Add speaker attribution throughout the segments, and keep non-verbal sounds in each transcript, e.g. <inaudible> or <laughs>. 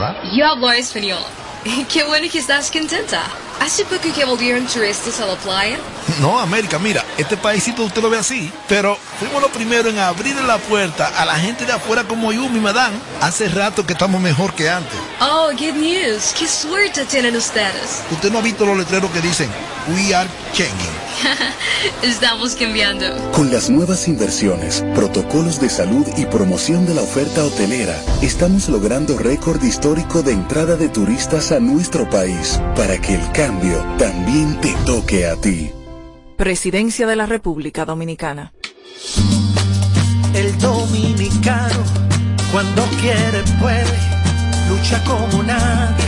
Speaker 1: nada.
Speaker 2: Yo hablo español. Qué bueno que estás contenta. ¿Hace poco que volvieron turistas a la playa?
Speaker 1: No, América, mira, este paísito usted lo ve así, pero fuimos los primeros en abrir la puerta a la gente de afuera como yo, mi madame. Hace rato que estamos mejor que antes.
Speaker 2: Oh, good news. Qué suerte tienen ustedes.
Speaker 1: Usted no ha visto los letreros que dicen, We are changing. <laughs>
Speaker 2: Estamos cambiando.
Speaker 3: Con las nuevas inversiones, protocolos de salud y promoción de la oferta hotelera, estamos logrando récord histórico de entrada de turistas a nuestro país para que el cambio también te toque a ti.
Speaker 4: Presidencia de la República Dominicana.
Speaker 5: El dominicano, cuando quiere, puede, lucha como nadie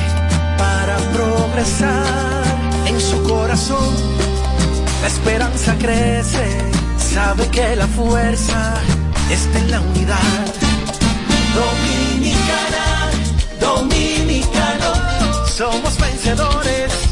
Speaker 5: para progresar en su corazón. La esperanza crece, sabe que la fuerza está en la unidad. Dominicana, dominicano, somos vencedores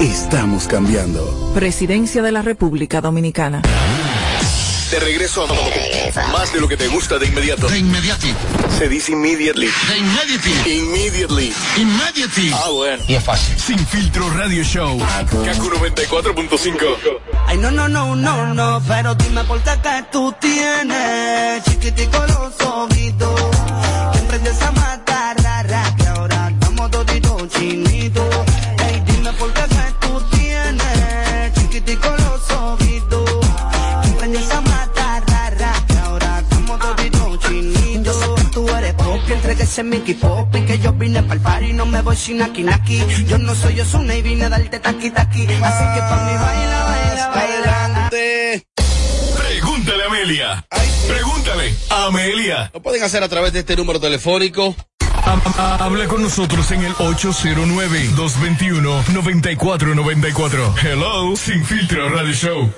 Speaker 3: Estamos cambiando.
Speaker 4: Presidencia de la República Dominicana.
Speaker 6: De regreso a más de lo que te gusta de inmediato.
Speaker 7: De inmediati.
Speaker 6: Se dice immediately.
Speaker 7: De inmediati.
Speaker 6: Immediately.
Speaker 7: Immediately.
Speaker 6: Ah, bueno.
Speaker 7: Y es fácil.
Speaker 6: Sin filtro radio show. Kaku 94.5.
Speaker 8: Ay, no, no, no, no, no, pero dime por qué que tú tienes chiquitico los ojitos. Que emprende esa mata ese Mickey Pop y que yo vine pa'l party no me voy sin aquí naki. Yo no soy Osuna y vine a darte taqui taqui. Así que pa' mi baila, baila, baila.
Speaker 6: Pregúntale a Amelia. Pregúntale a Amelia.
Speaker 9: Lo pueden hacer a través de este número telefónico.
Speaker 6: Habla con nosotros en el 809-221-9494. Hello, Sin Filtro Radio Show.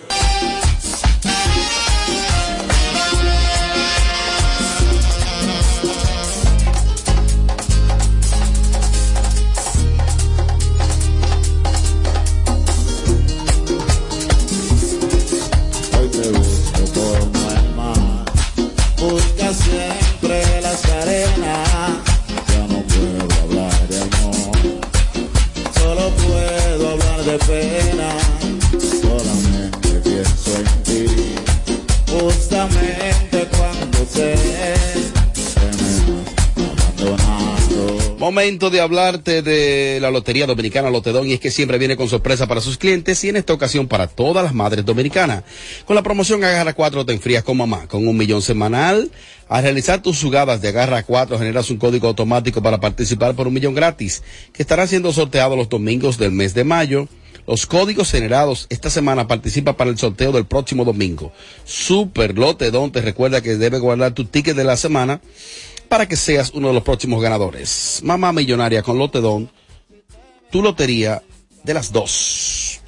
Speaker 9: Momento de hablarte de la Lotería Dominicana Lotedón y es que siempre viene con sorpresa para sus clientes y en esta ocasión para todas las madres dominicanas. Con la promoción Agarra 4 te enfrías con mamá, con un millón semanal. Al realizar tus jugadas de Agarra 4 generas un código automático para participar por un millón gratis que estará siendo sorteado los domingos del mes de mayo. Los códigos generados esta semana participa para el sorteo del próximo domingo. Super Lotedón te recuerda que debes guardar tu ticket de la semana para que seas uno de los próximos ganadores. Mamá Millonaria con Lotedón, tu lotería de las dos.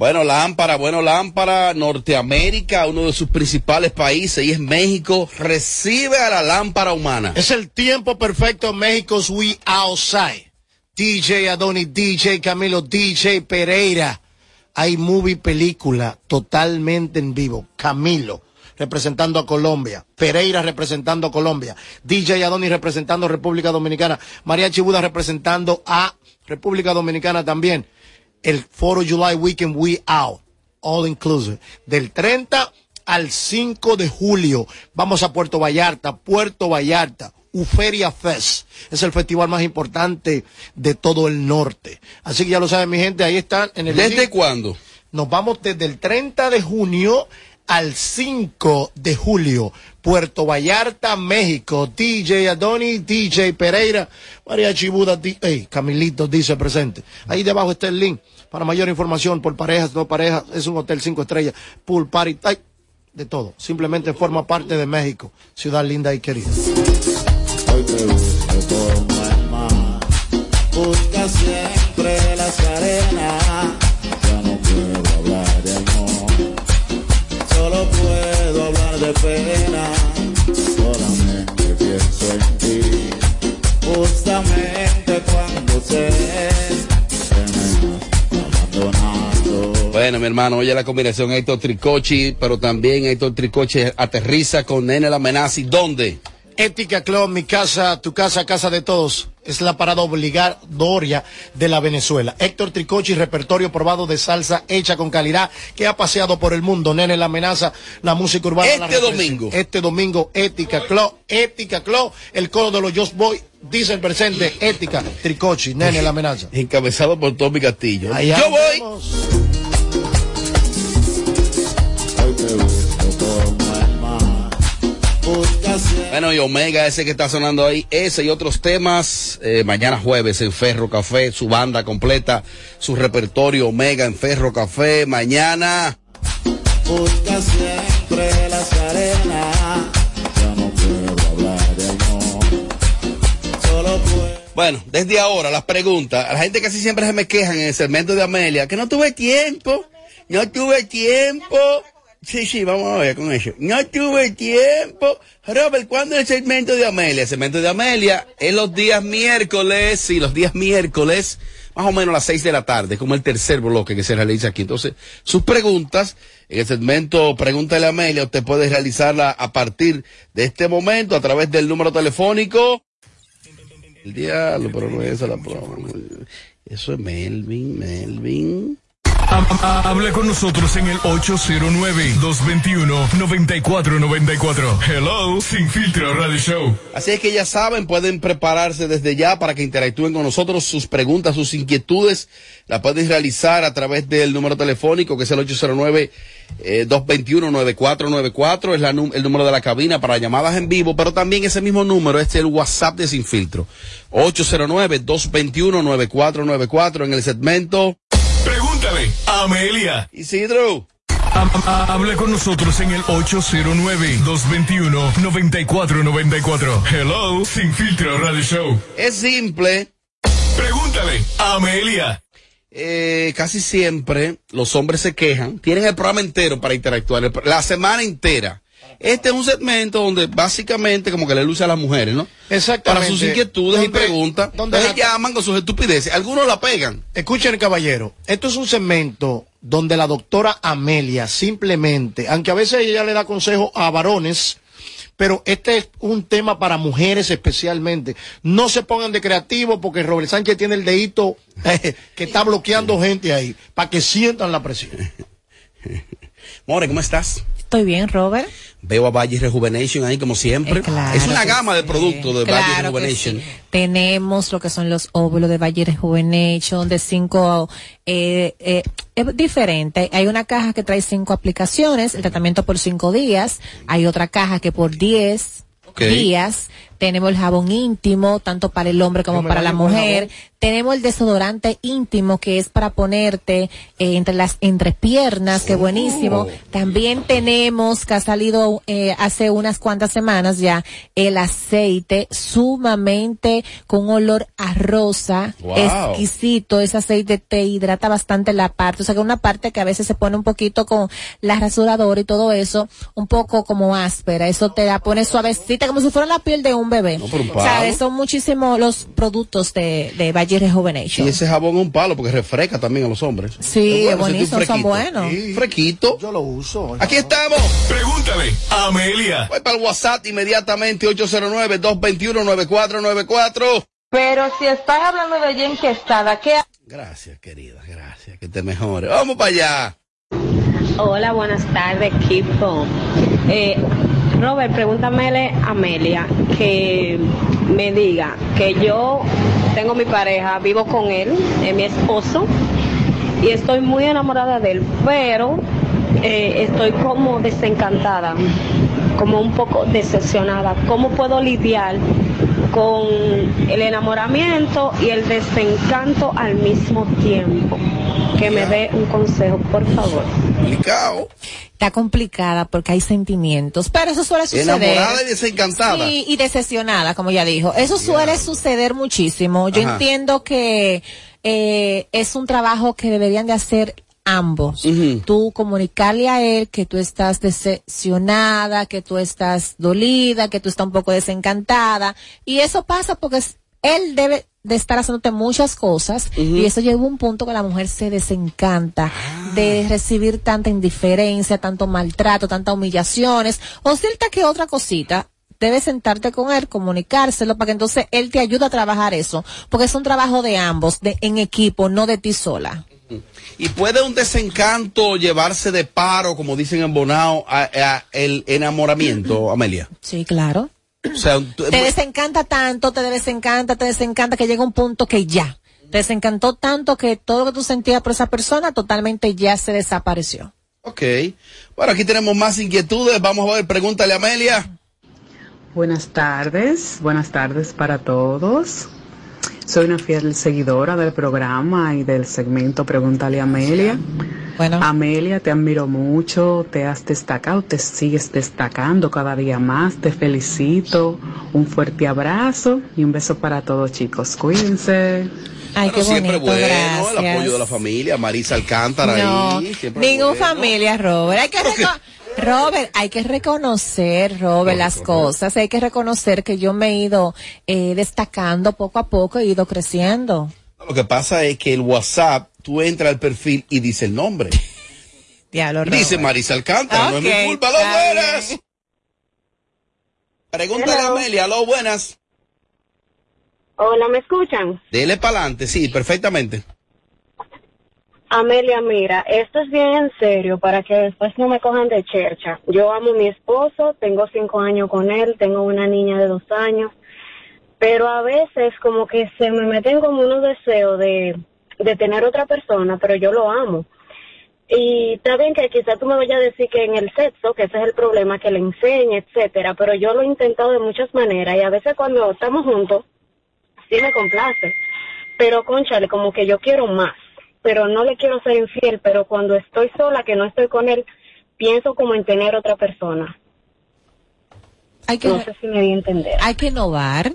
Speaker 9: Bueno, lámpara, bueno, lámpara, Norteamérica, uno de sus principales países, y es México, recibe a la lámpara humana.
Speaker 10: Es el tiempo perfecto México's We Outside. DJ Adonis, DJ Camilo, DJ Pereira. iMovie película totalmente en vivo. Camilo representando a Colombia, Pereira representando a Colombia, DJ Adonis representando a República Dominicana, María Chibuda representando a República Dominicana también. El Foro July Weekend We Out, all inclusive, del 30 al 5 de julio. Vamos a Puerto Vallarta, Puerto Vallarta. Uferia Fest es el festival más importante de todo el norte. Así que ya lo saben, mi gente, ahí están en el.
Speaker 9: ¿Desde cuándo?
Speaker 10: Nos vamos desde el 30 de junio al 5 de julio. Puerto Vallarta, México. DJ Adonis, DJ Pereira, María Chibuda, di- ey, Camilito dice presente. Ahí debajo está el link para mayor información por parejas, no parejas. Es un hotel cinco estrellas, pool party, de todo. Simplemente forma parte de México, ciudad linda y querida.
Speaker 6: Busca siempre las arenas.
Speaker 9: Hermano, oye la combinación Héctor Tricochi, pero también Héctor Tricochi aterriza con Nene la amenaza. ¿Y dónde?
Speaker 10: Ética Club, mi casa, tu casa, casa de todos. Es la parada obligatoria de la Venezuela. Héctor Tricochi, repertorio probado de salsa hecha con calidad que ha paseado por el mundo. Nene, la amenaza, la música urbana.
Speaker 9: Este domingo.
Speaker 10: Este domingo, Ética Club, Ética Club, el coro de los Just Boy, dice el presente, Ética Tricochi, Nene, la amenaza.
Speaker 9: Encabezado por Tommy Castillo.
Speaker 10: Allá
Speaker 9: Yo voy. Bueno, y Omega, ese que está sonando ahí, ese y otros temas, eh, mañana jueves en Ferro Café, su banda completa, su repertorio Omega en Ferro Café, mañana.
Speaker 6: Busca siempre las arenas. Ya no puedo hablar de amor. Solo puedo.
Speaker 9: Bueno, desde ahora las preguntas, a la gente casi siempre se me quejan en el segmento de Amelia, que no tuve tiempo, no tuve tiempo. Sí, sí, vamos a ver con eso. No tuve tiempo. Robert, ¿cuándo es el segmento de Amelia? El segmento de Amelia es los días miércoles, sí, los días miércoles, más o menos a las seis de la tarde, como el tercer bloque que se realiza aquí. Entonces, sus preguntas, en el segmento Pregúntale a Amelia, usted puede realizarla a partir de este momento a través del número telefónico. El diablo, pero no es esa la prueba. Eso es Melvin, Melvin.
Speaker 7: Hable con nosotros en el 809-221-9494. Hello, Sin Filtro Radio Show.
Speaker 9: Así es que ya saben, pueden prepararse desde ya para que interactúen con nosotros. Sus preguntas, sus inquietudes, las pueden realizar a través del número telefónico que es el 809 eh, 221-9494. Es el número de la cabina para llamadas en vivo, pero también ese mismo número es el WhatsApp de Sin Filtro. 809-221-9494 en el segmento.
Speaker 7: Amelia.
Speaker 9: Isidro.
Speaker 7: Hable con nosotros en el 809-221-9494. Hello, Sin Filtro Radio Show.
Speaker 9: Es simple.
Speaker 7: Pregúntale Amelia.
Speaker 9: Eh, casi siempre los hombres se quejan, tienen el programa entero para interactuar, la semana entera. Este es un segmento donde básicamente como que le luce a las mujeres, ¿no?
Speaker 10: Exactamente.
Speaker 9: Para sus inquietudes y preguntas.
Speaker 10: donde
Speaker 9: llaman con sus estupideces. Algunos la pegan.
Speaker 10: Escuchen, caballero, esto es un segmento donde la doctora Amelia simplemente, aunque a veces ella le da consejo a varones, pero este es un tema para mujeres especialmente. No se pongan de creativo porque Robert Sánchez tiene el dedito eh, que está bloqueando gente ahí, para que sientan la presión. <laughs>
Speaker 9: More, ¿cómo estás?
Speaker 11: Estoy bien, Robert.
Speaker 9: Veo a Valle Rejuvenation ahí como siempre.
Speaker 11: Eh, claro
Speaker 9: es una gama de productos de Valle
Speaker 11: Claro que
Speaker 9: Rejuvenation.
Speaker 11: sí. Tenemos lo que son los óvulos de Valle Rejuvenation, de cinco, eh, eh, es diferente. Hay una caja que trae cinco aplicaciones, el tratamiento por cinco días. Hay otra caja que por diez días. Tenemos el jabón íntimo, tanto para el hombre como para la mujer. Tenemos el desodorante íntimo que es para ponerte eh, entre las entrepiernas, que buenísimo. También tenemos que ha salido eh, hace unas cuantas semanas ya el aceite sumamente con olor a rosa,
Speaker 12: Wow.
Speaker 11: exquisito. Ese aceite te hidrata bastante la parte, o sea que una parte que a veces se pone un poquito con la rasuradora y todo eso, un poco como áspera. Eso te la pone suavecita como si fuera la piel de un un bebé.
Speaker 9: por un palo.
Speaker 11: ¿Sabes? Son muchísimos los productos de, de Valle Rejuvenation.
Speaker 9: Y ese jabón es un palo porque refresca también a los hombres.
Speaker 11: Sí,
Speaker 9: Es bueno,
Speaker 11: buenísimo, son buenos.
Speaker 9: Sí. Fresquito.
Speaker 13: Yo lo uso.
Speaker 9: Aquí estamos.
Speaker 7: Pregúntale, Amelia.
Speaker 9: Voy para el WhatsApp inmediatamente 809-221-9494.
Speaker 14: Pero si estás hablando de Jen Quesada, ¿qué?
Speaker 9: Gracias, querida, gracias. Que te mejore. Vamos para allá.
Speaker 15: Hola, buenas tardes, equipo. Eh, Robert, pregúntamele a Amelia que me diga que yo tengo mi pareja, vivo con él, es mi esposo, y estoy muy enamorada de él, pero eh, estoy como desencantada, como un poco decepcionada. ¿Cómo puedo lidiar con el enamoramiento y el desencanto al mismo tiempo? Que me dé un consejo, por favor.
Speaker 9: Complicado.
Speaker 11: Está complicada porque hay sentimientos, pero eso suele suceder.
Speaker 9: Enamorada y desencantada.
Speaker 11: Sí, y decepcionada, como ya dijo. Eso suele suceder muchísimo. Yo
Speaker 9: Ajá.
Speaker 11: entiendo que eh, es un trabajo que deberían de hacer ambos. Tú comunicarle a él que tú estás decepcionada, que tú estás dolida, que tú estás un poco desencantada. Y eso pasa porque es- él debe de estar haciéndote muchas cosas y eso llega a un punto que la mujer se desencanta de recibir tanta indiferencia, tanto maltrato, tantas humillaciones o cierta que otra cosita debes sentarte con él, comunicárselo para que entonces él te ayude a trabajar eso, porque es un trabajo de ambos, de en equipo, no de ti sola.
Speaker 9: Y puede un desencanto llevarse de paro, como dicen en Bonao, a, a el enamoramiento, Amelia.
Speaker 11: Sí, claro.
Speaker 9: O sea, tú-
Speaker 11: Te desencanta tanto, te desencanta, te desencanta que llega un punto que ya. Te desencantó tanto que todo lo que tú sentías por esa persona totalmente ya se desapareció.
Speaker 9: ok. Bueno, aquí tenemos más inquietudes. Vamos a ver, pregúntale a Amelia.
Speaker 16: Buenas tardes, buenas tardes para todos. Soy una fiel seguidora del programa y del segmento Pregúntale a Amelia.
Speaker 11: Bueno.
Speaker 16: Amelia, te admiro mucho, te has destacado, te sigues destacando cada día más, te felicito, un fuerte abrazo y un beso para todos chicos, cuídense.
Speaker 11: Ay,
Speaker 9: Bueno, siempre bueno, el apoyo de la familia, Marisa Alcántara
Speaker 11: No,
Speaker 9: ahí. siempre
Speaker 11: ningún
Speaker 9: bueno.
Speaker 11: familia, Robert. Hay que reco- Robert, hay que reconocer, Robert, las cosas. Hay que reconocer que yo me he ido eh, destacando poco a poco, he ido creciendo.
Speaker 9: Lo que pasa es que el WhatsApp, tú entras al perfil y dice el nombre. <laughs>
Speaker 11: Diablo,
Speaker 9: Dice. Marisa Alcántara, no es mi
Speaker 11: Ok,
Speaker 9: culpa. ¡Aló,
Speaker 11: está
Speaker 9: buenas! Pregúntale a Amelia, aló, buenas.
Speaker 17: Hola, ¿me escuchan?
Speaker 9: Dele para adelante, sí, perfectamente.
Speaker 17: Amelia, mira, esto es bien en serio para que después no me cojan de chercha. Yo amo a mi esposo, tengo cinco años con él, tengo una niña de dos años, pero a veces como que se me meten como unos deseos de, de tener otra persona, pero yo lo amo. Y está bien que quizás tú me vayas a decir que en el sexo, que ese es el problema, que le enseñe, etcétera, pero yo lo he intentado de muchas maneras y a veces cuando estamos juntos, sí me complace. Pero, conchale, como que yo quiero más. Pero no le quiero ser infiel, pero cuando estoy sola, que no estoy con él, pienso como en tener otra persona.
Speaker 11: Hay que,
Speaker 17: no sé si me di a entender.
Speaker 11: hay que innovar,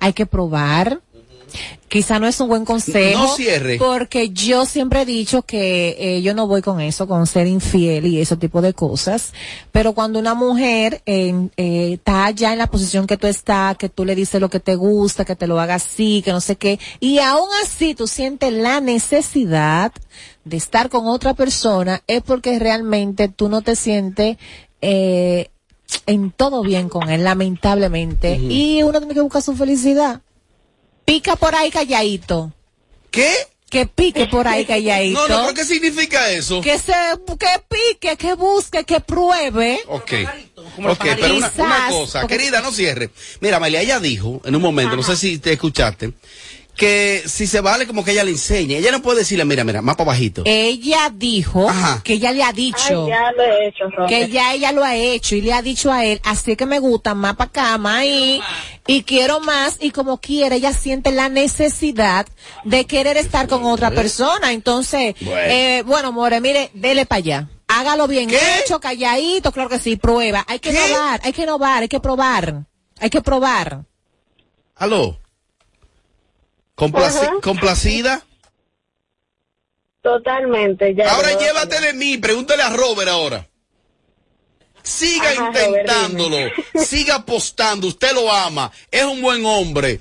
Speaker 11: hay que probar. Quizá no es un buen consejo.
Speaker 9: No cierre.
Speaker 11: Porque yo siempre he dicho que eh, yo no voy con eso, con ser infiel y ese tipo de cosas. Pero cuando una mujer eh, eh, está ya en la posición que tú estás, que tú le dices lo que te gusta, que te lo haga así, que no sé qué, y aún así tú sientes la necesidad de estar con otra persona, es porque realmente tú no te sientes eh, en todo bien con él, lamentablemente. Y uno tiene que buscar su felicidad. Pica por ahí calladito.
Speaker 9: ¿Qué?
Speaker 11: Que pique por ahí calladito. <laughs>
Speaker 9: No, no, ¿pero qué significa eso?
Speaker 11: Que se, que pique, que busque, que pruebe.
Speaker 9: Ok. Ok, pero una, cosa, querida, no cierre. Mira, Amelia, ella dijo en un momento, no sé si te escuchaste, que si se vale como que ella le enseñe. Ella no puede decirle, mira, mira, más para bajito.
Speaker 11: Ella dijo que ella le ha dicho.
Speaker 17: Ay, ya lo he hecho, Robert.
Speaker 11: que ya ella lo ha hecho y le ha dicho a él, así que me gusta más para acá, más ahí, y quiero más, y como quiere, ella siente la necesidad de querer estar con otra persona. Entonces,
Speaker 9: Bueno.
Speaker 11: eh, bueno, More, mire, dele para allá. Hágalo bien hecho, calladito, claro que sí, prueba. Hay que innovar, hay que innovar, hay que probar. Hay que probar.
Speaker 9: Aló. Complaci-
Speaker 17: Ajá.
Speaker 9: ¿Complacida?
Speaker 17: Totalmente. Ya
Speaker 9: Ahora
Speaker 17: lo-
Speaker 9: llévate de mí, pregúntale a Robert ahora. Siga
Speaker 17: Ajá, Robert,
Speaker 9: intentándolo, siga apostando, usted lo ama, es un buen hombre.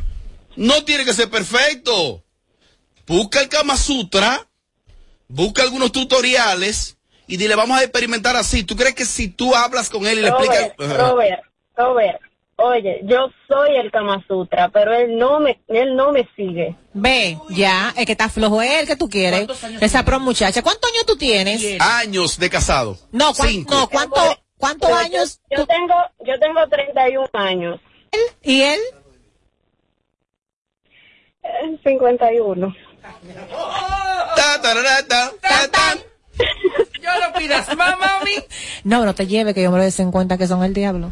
Speaker 9: No tiene que ser perfecto. Busca el Kama Sutra, busca algunos tutoriales y dile, vamos a experimentar así. ¿Tú crees que si tú hablas con él y le explicas...
Speaker 17: Robert, Robert, oye, yo soy el Kama Sutra, pero él no me, él no me sigue.
Speaker 11: Ve, ya, es que está flojo él, que tú quieres. Esa pro muchacha. ¿Cuántos años tú tienes?
Speaker 9: Años de casado.
Speaker 11: No, ¿cuán-
Speaker 9: Cinco.
Speaker 11: no ¿cuánto, ¿cuántos
Speaker 17: Pero
Speaker 11: años?
Speaker 17: Yo, yo tengo, yo tengo 31 años.
Speaker 11: ¿Y él?
Speaker 17: Eh, 51.
Speaker 9: Ta, tarara, ta, ta, ta.
Speaker 2: Yo lo pidas, mamá, mi.
Speaker 11: No, no te lleve, que yo me lo des en cuenta que son el diablo.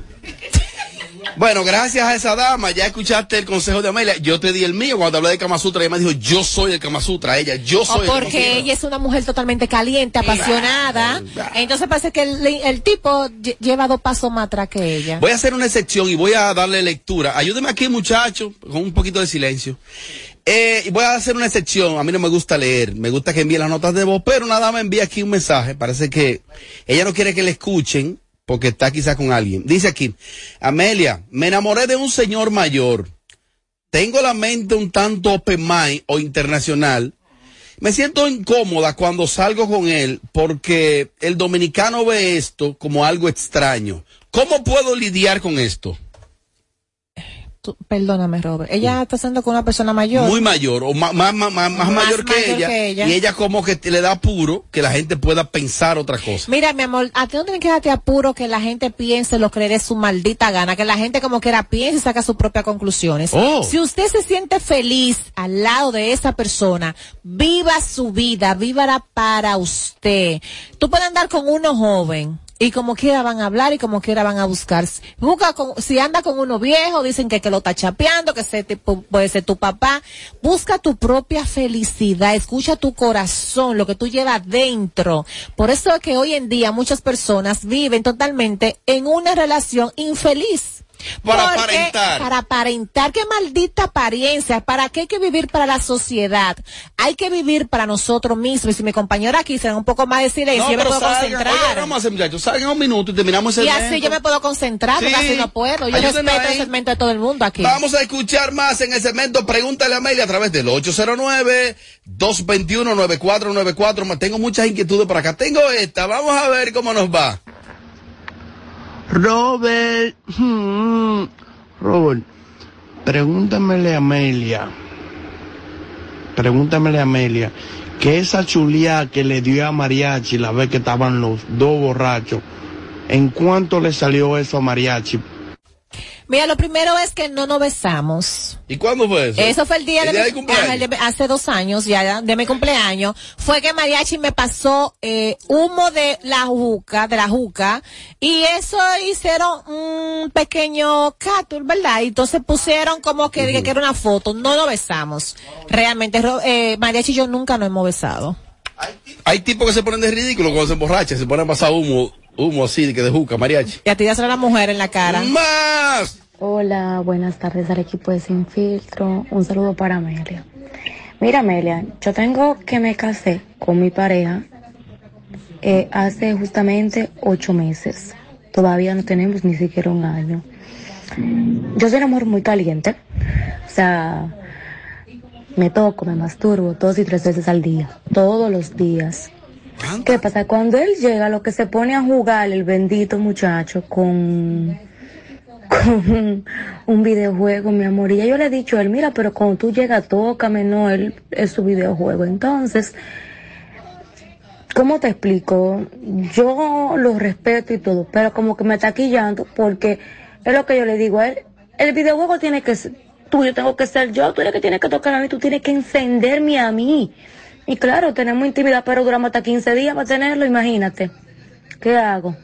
Speaker 9: Bueno, gracias a esa dama, ya escuchaste el consejo de Amelia. Yo te di el mío cuando hablé de Kama Sutra. Ella me dijo, yo soy el Kama Sutra. Ella, yo
Speaker 11: O
Speaker 9: soy el Kama
Speaker 11: porque
Speaker 9: Sutra.
Speaker 11: ella es una mujer totalmente caliente, apasionada. Entonces parece que el, el tipo lle- lleva dos pasos más atrás que ella.
Speaker 9: Voy a hacer una excepción y voy a darle lectura. Ayúdeme aquí, muchacho, con un poquito de silencio. Eh, voy a hacer una excepción. A mí no me gusta leer, me gusta que envíe las notas de voz, pero nada me envía aquí un mensaje. Parece que ella no quiere que le escuchen porque está quizá con alguien. Dice aquí, Amelia, me enamoré de un señor mayor. Tengo la mente un tanto open mind o internacional. Me siento incómoda cuando salgo con él porque el dominicano ve esto como algo extraño. ¿Cómo puedo lidiar con esto?
Speaker 11: Tú- perdóname, Robert. Ella está haciendo con una persona mayor.
Speaker 9: Muy mayor o ma- ma- ma- ma- más,
Speaker 11: Más
Speaker 9: mayor, que,
Speaker 11: mayor
Speaker 9: ella,
Speaker 11: que ella.
Speaker 9: y ella como que te- le da apuro que la gente pueda pensar otra cosa.
Speaker 11: Mira, mi amor, a ti no tiene que darte apuro que la gente piense lo que le dé su maldita gana, que la gente como quiera piense y saca sus propias conclusiones.
Speaker 9: Oh.
Speaker 11: Si usted se siente feliz al lado de esa persona, viva su vida, vívala para usted. Tú puedes andar con uno joven. Y como quiera van a hablar y como quiera van a buscar. Busca con, si anda con uno viejo, dicen que, que lo está chapeando, que ese tipo puede ser tu papá. Busca tu propia felicidad, escucha tu corazón, lo que tú llevas dentro. Por eso es que hoy en día muchas personas viven totalmente en una relación infeliz.
Speaker 9: Para
Speaker 11: Porque-
Speaker 9: aparentar.
Speaker 11: Para aparentar. Qué maldita apariencia. ¿Para qué hay que vivir para la sociedad? Hay que vivir para nosotros mismos. Y si mi compañera aquí se da un poco más de silencio,
Speaker 9: No,
Speaker 11: yo me puedo
Speaker 9: salgan,
Speaker 11: concentrar.
Speaker 9: oye, muchachos, salgan un minuto y terminamos
Speaker 11: Y así yo me puedo concentrar, porque
Speaker 9: Sí.
Speaker 11: así no puedo. Yo
Speaker 9: Ayúdenme
Speaker 11: respeto
Speaker 9: ahí.
Speaker 11: el segmento de todo el mundo aquí.
Speaker 9: Vamos a escuchar más en el segmento Pregúntale a Amelia a través del 809-221-9494. Tengo muchas inquietudes por acá. Tengo esta. Vamos a ver cómo nos va.
Speaker 18: Robert, hmm, Robert, pregúntamele a Amelia, pregúntamele a Amelia, que esa chulía que le dio a Mariachi la vez que estaban los dos borrachos, ¿en cuánto le salió eso a Mariachi?
Speaker 11: Mira, lo primero es que no nos besamos.
Speaker 9: ¿Y cuándo fue eso?
Speaker 11: Eso fue el día
Speaker 9: El
Speaker 11: de,
Speaker 9: día
Speaker 11: mi,
Speaker 9: cumpleaños.
Speaker 11: ajá, el de- hace dos años ya de mi cumpleaños. Fue que Mariachi me pasó eh, humo de la juca, de la juca, y eso hicieron un pequeño catur, ¿verdad? Y entonces pusieron como que, que era una foto. No lo besamos. Realmente, eh, Mariachi y yo nunca nos hemos besado.
Speaker 9: Hay tipos que se ponen de ridículo cuando se emborrachan, se ponen a pasar humo, humo así, de que de juca, mariachi.
Speaker 11: Y a ti ya será la mujer en la cara.
Speaker 9: ¡Más!
Speaker 19: Hola, buenas tardes al equipo de Sin Filtro. Un saludo para Amelia. Mira, Amelia, yo tengo que me casé con mi pareja eh, hace justamente ocho meses. Todavía no tenemos ni siquiera un año. Yo soy una mujer muy caliente. O sea, me toco, me masturbo dos y tres veces al día. Todos los días. ¿Qué pasa? Cuando él llega, lo que se pone a jugar el bendito muchacho con con un videojuego, mi amor. Y yo le he dicho a él, mira, pero cuando tú llegas, tócame, no, él es su videojuego. Entonces, ¿cómo te explico? Yo lo respeto y todo, pero como que me está quillando porque es lo que yo le digo a él. El videojuego tiene que ser tuyo, tengo que ser yo, tú eres que tienes que tocar a mí, tú tienes que encenderme a mí. Y claro, tenemos intimidad, pero duramos hasta 15 días para tenerlo, imagínate. ¿Qué hago?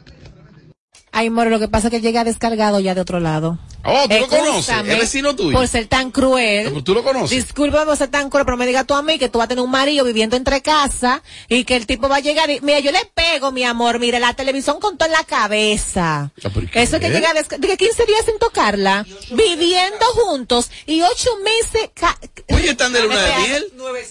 Speaker 11: Ay, More, lo que pasa es que llega descargado ya de otro lado.
Speaker 9: Oh, ¿tú lo
Speaker 11: Excúsame
Speaker 9: conoces? ¿Es vecino tuyo?
Speaker 11: Por ser tan cruel.
Speaker 9: ¿Tú lo conoces?
Speaker 11: Disculpa por ser tan cruel, pero me diga tú a mí que tú vas a tener un marido viviendo entre casa y que el tipo va a llegar y, mira, yo le pego, mi amor, mire, la televisión con todo en la cabeza. Eso es que llega de que 15 días sin tocarla, viviendo juntos y ocho meses. ca-
Speaker 9: Oye, están de luna de miel.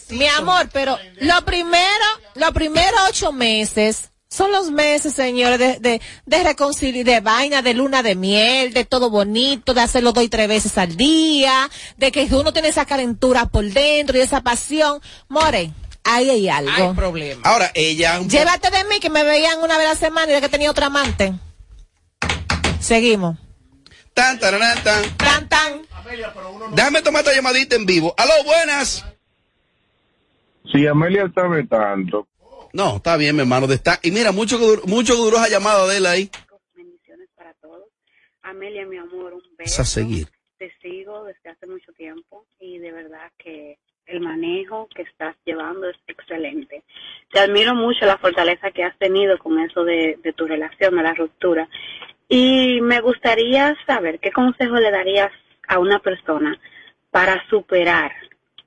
Speaker 11: Mi amor, pero lo primero, los primeros ocho meses Son los meses, señores, de, de, de reconciliar, de vaina, de luna de miel, de todo bonito, de hacerlo dos y tres veces al día, de que uno tiene esa calentura por dentro y esa pasión. More, ahí hay algo.
Speaker 9: Hay problema. Ahora, ella...
Speaker 11: Llévate de mí que me veían una vez a la semana y de que tenía otra amante. Seguimos.
Speaker 9: Tan, tararán, tan.
Speaker 11: Tan, tan.
Speaker 9: Déjame tomar esta llamadita en vivo. Aló, buenas.
Speaker 20: Si Amelia sabe tanto.
Speaker 9: No, está bien, mi hermano. de esta- Y mira, mucho, mucho que duró esa llamada de él ahí.
Speaker 21: Amelia, mi amor, un
Speaker 9: Es a
Speaker 21: beso.
Speaker 9: seguir.
Speaker 21: Te sigo desde hace mucho tiempo y de verdad que el manejo que estás llevando es excelente. Te admiro mucho la fortaleza que has tenido con eso de, de tu relación, de la ruptura. Y me gustaría saber qué consejo le darías a una persona para superar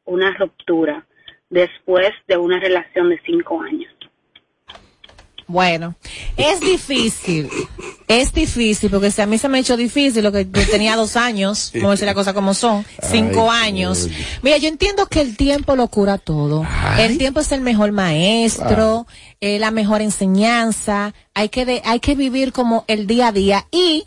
Speaker 21: una ruptura después de una relación de cinco años.
Speaker 11: Bueno, es difícil, es difícil, porque si a mí se me ha hecho difícil, lo que yo tenía dos años, vamos a decir las cosas como son, cinco
Speaker 22: Ay,
Speaker 11: años. Mira, yo entiendo que el tiempo lo cura todo. El tiempo es el mejor maestro, eh, la mejor enseñanza, hay que, de- hay que vivir como el día a día y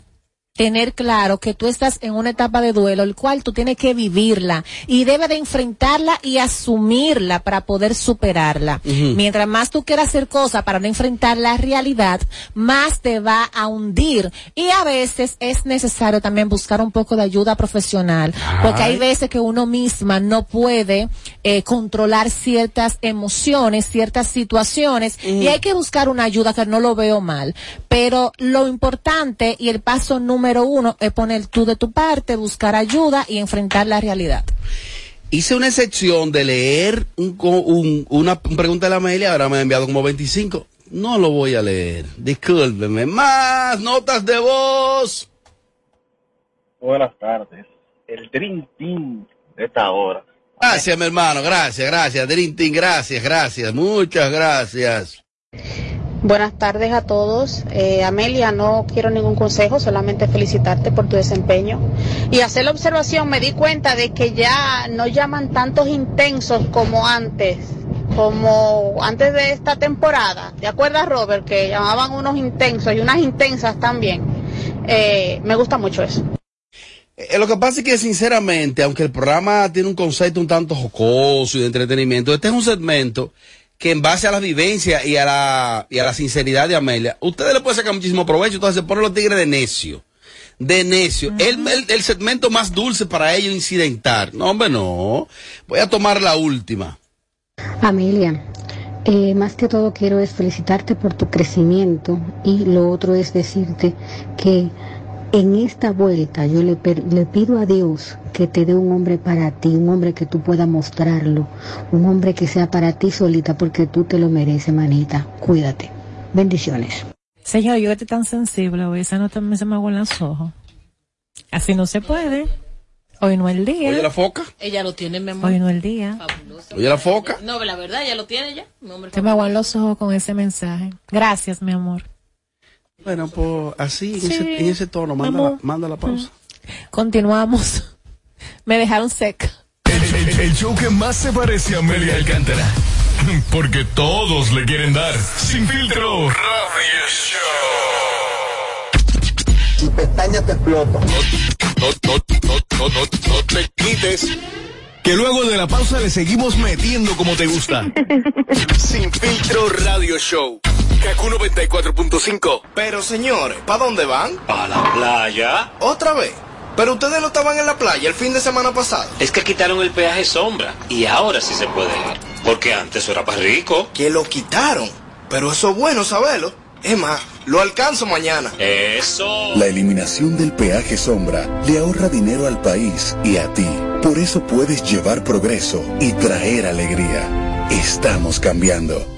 Speaker 11: tener claro que tú estás en una etapa de duelo, el cual tú tienes que vivirla y debe de enfrentarla y asumirla para poder superarla. Mientras más tú quieras hacer cosas para no enfrentar la realidad, más te va a hundir. Y a veces es necesario también buscar un poco de ayuda profesional, porque hay
Speaker 22: Ay.
Speaker 11: veces que uno misma no puede eh, controlar ciertas emociones, ciertas situaciones, y hay que buscar una ayuda que no lo veo mal. Pero lo importante y el paso número uno es poner tú de tu parte, buscar ayuda y enfrentar la realidad.
Speaker 9: Hice una excepción de leer un- una pregunta de la Amelia, ahora me ha enviado como 25. No lo voy a leer. Discúlpeme. Más notas de voz.
Speaker 20: Buenas tardes. El Dream Team de esta hora.
Speaker 9: Gracias, mi hermano. Gracias, gracias. Dream Team, gracias, gracias. Muchas gracias.
Speaker 22: Buenas tardes a todos. Eh, Amelia, no quiero ningún consejo, solamente felicitarte por tu desempeño. Y hacer la observación, me di cuenta de que ya no llaman tantos intensos como antes, como antes de esta temporada. ¿Te acuerdas, Robert, que llamaban unos intensos y unas intensas también? Eh, me gusta mucho eso.
Speaker 9: Eh, lo que pasa es que, sinceramente, aunque el programa tiene un concepto un tanto jocoso y de entretenimiento, este es un segmento que en base a la vivencia y a la, y a la sinceridad de Amelia, ustedes le pueden sacar muchísimo provecho, entonces se ponen los tigres de necio. De necio. el, el- el segmento más dulce para ellos incidentar. No, hombre, no. Voy a tomar la última.
Speaker 22: Amelia, eh, más que todo quiero es felicitarte por tu crecimiento y lo otro es decirte que en esta vuelta yo le, pido a Dios que te dé un hombre para ti, un hombre que tú puedas mostrarlo, un hombre que sea para ti solita porque tú te lo mereces, manita. Cuídate. Bendiciones.
Speaker 11: Señor, yo estoy tan sensible hoy, esa nota me se me hago en los ojos. Así no se puede. Hoy no es el día.
Speaker 9: Oye la foca.
Speaker 23: Ella lo tiene, mi amor.
Speaker 11: Hoy no es el día.
Speaker 9: Oye la foca.
Speaker 23: No, la verdad, ella lo tiene ya. Mi hombre
Speaker 11: Se me aguan los ojos con ese mensaje. Gracias, mi amor.
Speaker 9: Bueno, pues así, en,
Speaker 11: Sí.
Speaker 9: ese, en ese tono, manda, la, manda la pausa.
Speaker 11: Continuamos. Me dejaron seca.
Speaker 7: El, el show que más se parece a Amelia Alcántara. <laughs> Porque todos le quieren dar. Sin filtro. Radio Show.
Speaker 1: Tu pestaña te explota. No, no, no, no, no, no te quites. Que luego de la pausa le seguimos metiendo como te gusta. <laughs> Sin filtro radio show. Kaku 94.5.
Speaker 24: Pero señores, ¿para dónde van?
Speaker 25: A la playa.
Speaker 24: ¿Otra vez? Pero ustedes no estaban en la playa el fin de semana pasado.
Speaker 25: Es que quitaron el peaje sombra y ahora sí se puede ir. Porque antes eso era para rico.
Speaker 24: Que lo quitaron. Pero eso es bueno saberlo. Es más, lo alcanzo mañana.
Speaker 25: Eso.
Speaker 3: La eliminación del peaje sombra le ahorra dinero al país y a ti. Por eso puedes llevar progreso y traer alegría. Estamos cambiando.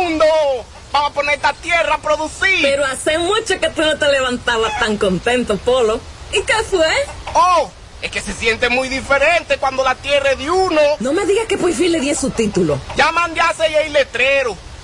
Speaker 26: Mundo! Vamos a poner esta tierra a producir.
Speaker 27: Pero hace mucho que tú no te levantabas tan contento, Polo. ¿Y qué fue?
Speaker 26: ¡Oh! Es que se siente muy diferente cuando la tierra es de uno.
Speaker 27: No me digas que por fin le di su título.
Speaker 26: Ya mandé a sellar el letrero.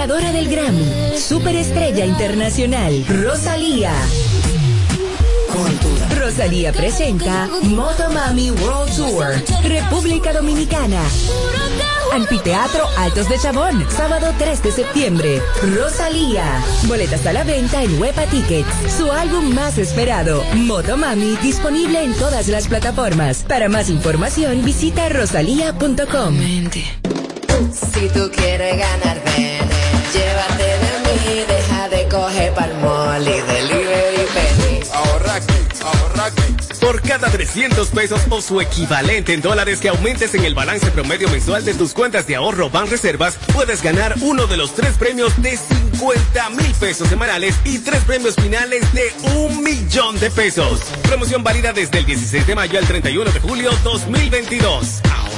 Speaker 28: Ganadora del Grammy, Superestrella Internacional, Rosalía. Rosalía presenta Motomami World Tour, República Dominicana. Anfiteatro Altos de Chabón, sábado 3 de septiembre. Rosalía. Boletas a la venta en Huepa Tickets. Su álbum más esperado, Motomami, disponible en todas las plataformas. Para más información, visita rosalía.com.
Speaker 29: Si tú quieres ganar, llévate de mí, deja de coger palmol y delivery penny.
Speaker 1: Ahorra ahorra. Por cada 300 pesos o su equivalente en dólares que aumentes en el balance promedio mensual de tus cuentas de ahorro Ban Reservas, puedes ganar uno de los tres premios de 50 mil pesos semanales y tres premios finales de un millón de pesos. Promoción válida desde el 16 de mayo al 31 de julio 2022.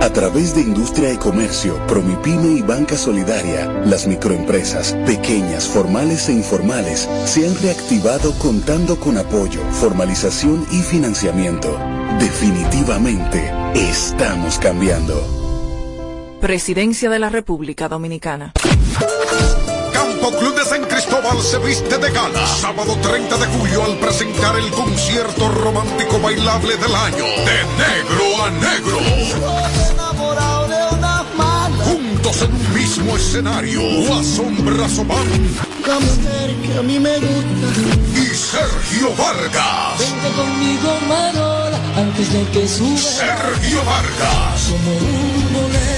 Speaker 3: A través de Industria y Comercio, Promipyme y Banca Solidaria, las microempresas, pequeñas, formales e informales, se han reactivado contando con apoyo, formalización y financiamiento. Definitivamente, estamos cambiando.
Speaker 4: Presidencia de la República Dominicana.
Speaker 30: Club de San Cristóbal se viste de gala. Sábado 30 de julio al presentar el concierto romántico bailable del año. De negro a negro. Juntos en un mismo escenario. Guasón Brazomán
Speaker 31: que a mí me gusta.
Speaker 30: y Sergio Vargas.
Speaker 31: Vente conmigo, Manola, antes de que suba.
Speaker 30: Sergio Vargas
Speaker 31: Como un bolero,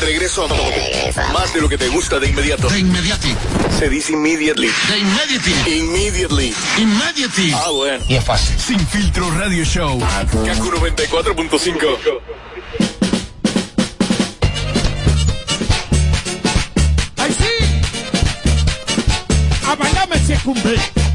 Speaker 1: De regreso a todo. Más de lo que te gusta de inmediato. De inmediati. Se dice immediately. De immediately. Immediately. Immediately. Ah, bueno. Y es fácil. Sin filtro radio show. Kaku 94.5.
Speaker 32: ¡Ay, sí! A bailarme se cumple.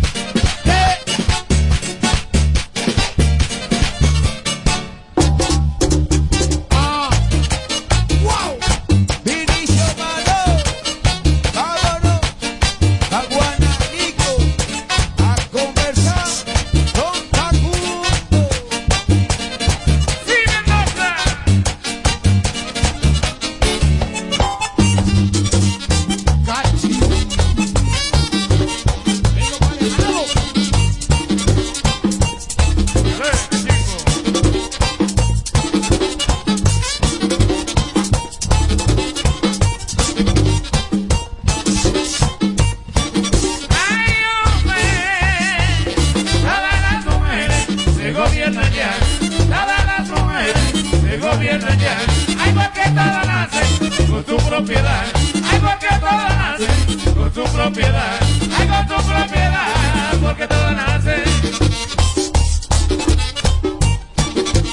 Speaker 32: Propiedad. Ay, con su propiedad, porque todo nace.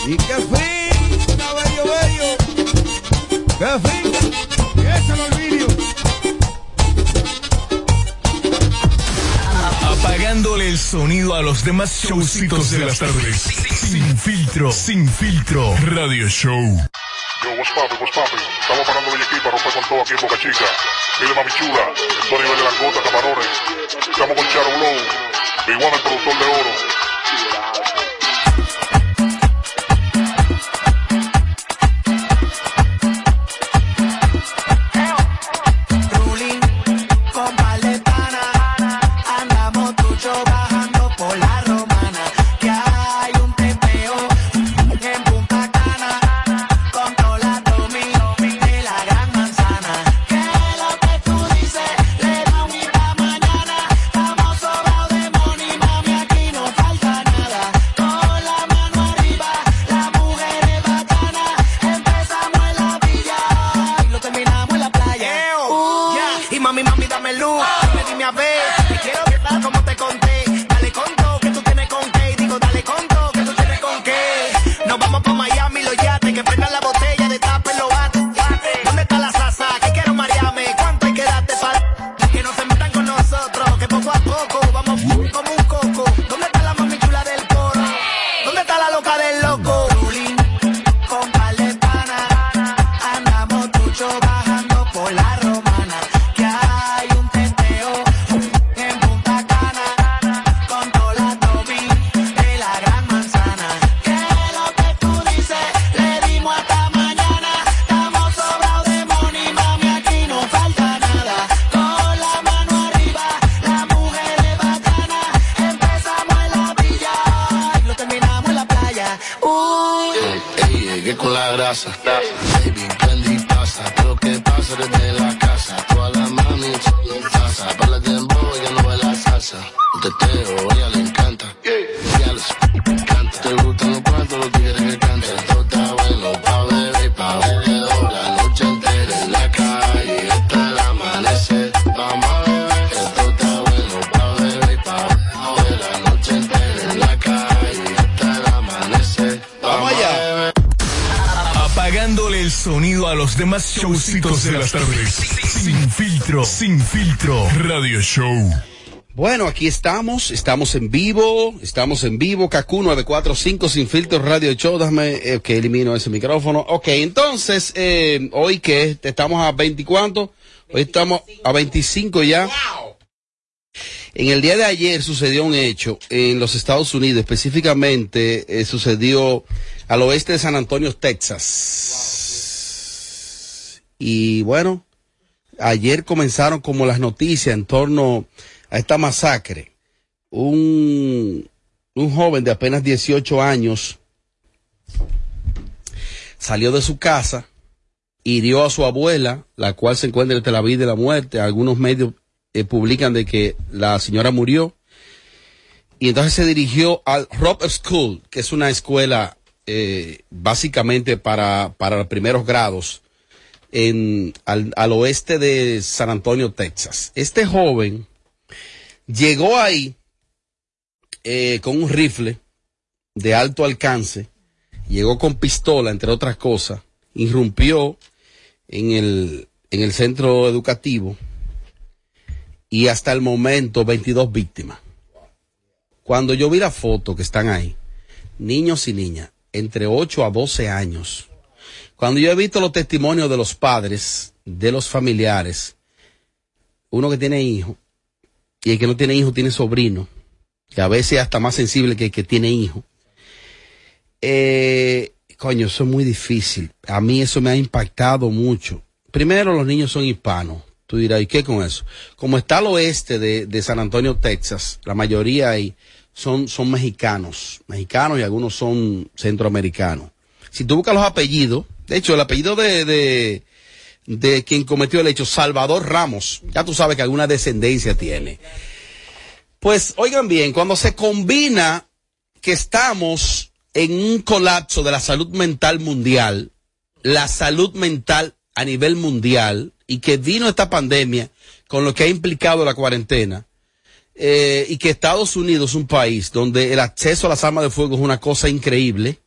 Speaker 33: Y qué finca, bello, bello. Qué finca. Y ese no olvidio.
Speaker 7: Apagándole el sonido a los demás showcitos de las tardes. Sin filtro, sin filtro. Radio Show.
Speaker 8: Poppin', what's poppin'? Estamos parando de aquí para romper con todo aquí en Boca Chica. Mire, mami chula, Tony de Langota, Camarones. Estamos con Charo Blow, One, el productor de oro.
Speaker 32: Con la
Speaker 7: demás showcitos de las tardes. Sin filtro, sin filtro. Radio Show.
Speaker 9: Bueno, aquí estamos, estamos en vivo, estamos en vivo, Kaku 945 sin filtro radio show, déjame eh, que elimino ese micrófono. Ok, entonces, eh, hoy que estamos a 20 y cuánto, hoy estamos a 25 ya. En el día de ayer sucedió un hecho en los Estados Unidos, específicamente eh, sucedió al oeste de San Antonio, Texas. Y bueno, ayer comenzaron como las noticias en torno a esta masacre. Un, un joven de apenas 18 años salió de su casa, hirió a su abuela, la cual se encuentra entre la vida y la muerte. Algunos medios eh, publican de que la señora murió. Y entonces se dirigió al Roper School, que es una escuela eh, básicamente para, para primeros grados al oeste de San Antonio, Texas. Este joven llegó ahí eh, con un rifle de alto alcance, llegó con pistola, entre otras cosas, irrumpió en el, en el centro educativo y hasta el momento 22 víctimas. Cuando yo vi la foto que están ahí, niños y niñas, entre 8 a 12 años, cuando yo he visto los testimonios de los padres, de los familiares, uno que tiene hijo, y el que no tiene hijo tiene sobrino, que a veces hasta más sensible que el que tiene hijo. Eh, coño, eso es muy difícil. A mí eso me ha impactado mucho. Primero, los niños son hispanos. Tú dirás, ¿y qué con eso? Como está al oeste de, de San Antonio, Texas, la mayoría ahí son, son mexicanos, mexicanos y algunos son centroamericanos. Si tú buscas los apellidos, de hecho, el apellido de, de, de quien cometió el hecho, Salvador Ramos, ya tú sabes que alguna descendencia tiene. Pues oigan bien, cuando se combina que estamos en un colapso de la salud mental mundial, la salud mental a nivel mundial y que vino esta pandemia con lo que ha implicado la cuarentena eh, y que Estados Unidos es un país donde el acceso a las armas de fuego es una cosa increíble,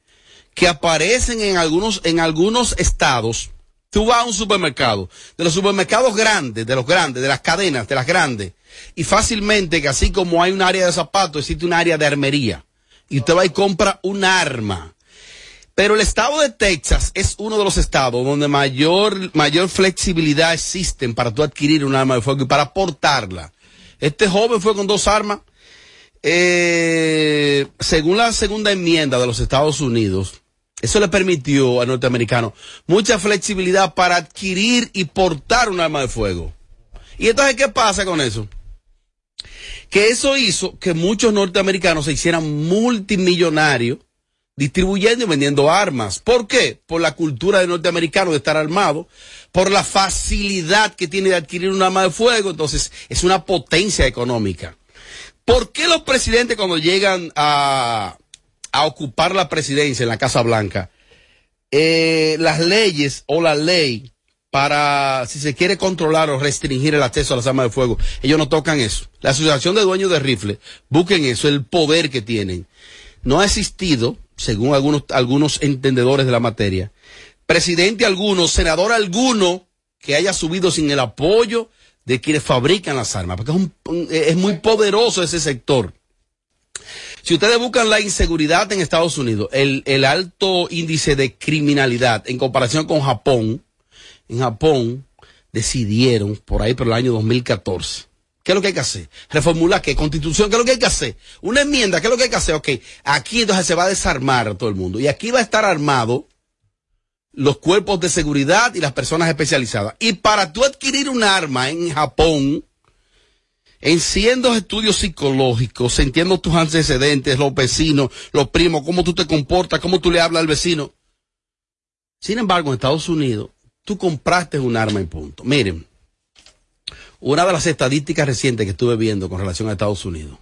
Speaker 9: que aparecen en algunos, en algunos estados. Tú vas a un supermercado, de los supermercados grandes, de los grandes, de las cadenas, de las grandes, y fácilmente que así como hay un área de zapatos, existe un área de armería. Y usted va y compra un arma. Pero el estado de Texas es uno de los estados donde mayor, mayor flexibilidad existen para tú adquirir un arma de fuego y para portarla. Este joven fue con dos armas. Eh, según la segunda enmienda de los Estados Unidos, eso le permitió al norteamericano mucha flexibilidad para adquirir y portar un arma de fuego. ¿Y entonces qué pasa con eso? Que eso hizo que muchos norteamericanos se hicieran multimillonarios distribuyendo y vendiendo armas. ¿Por qué? Por la cultura del norteamericano de estar armado, por la facilidad que tiene de adquirir un arma de fuego, entonces es una potencia económica. ¿Por qué los presidentes cuando llegan a, a ocupar la presidencia en la Casa Blanca, eh, las leyes o la ley para, si se quiere controlar o restringir el acceso a las armas de fuego, ellos no tocan eso. La Asociación de Dueños de Rifles, busquen eso, el poder que tienen. No ha existido, según algunos, algunos entendedores de la materia, presidente alguno, senador alguno que haya subido sin el apoyo de quienes fabrican las armas, porque es, un- es muy poderoso ese sector. Si ustedes buscan la inseguridad en Estados Unidos, el, alto índice de criminalidad en comparación con Japón, en Japón decidieron por ahí por el año 2014. ¿Qué es lo que hay que hacer? Reformular qué? Constitución, ¿qué es lo que hay que hacer? Una enmienda, ¿qué es lo que hay que hacer? Ok, aquí entonces se va a desarmar a todo el mundo. Y aquí va a estar armado los cuerpos de seguridad y las personas especializadas. Y para tú adquirir un arma en Japón, enciendo estudios psicológicos, entiendo tus antecedentes, los vecinos, los primos, cómo tú te comportas, cómo tú le hablas al vecino. Sin embargo, en Estados Unidos, tú compraste un arma en punto. Miren, una de las estadísticas recientes que estuve viendo con relación a Estados Unidos,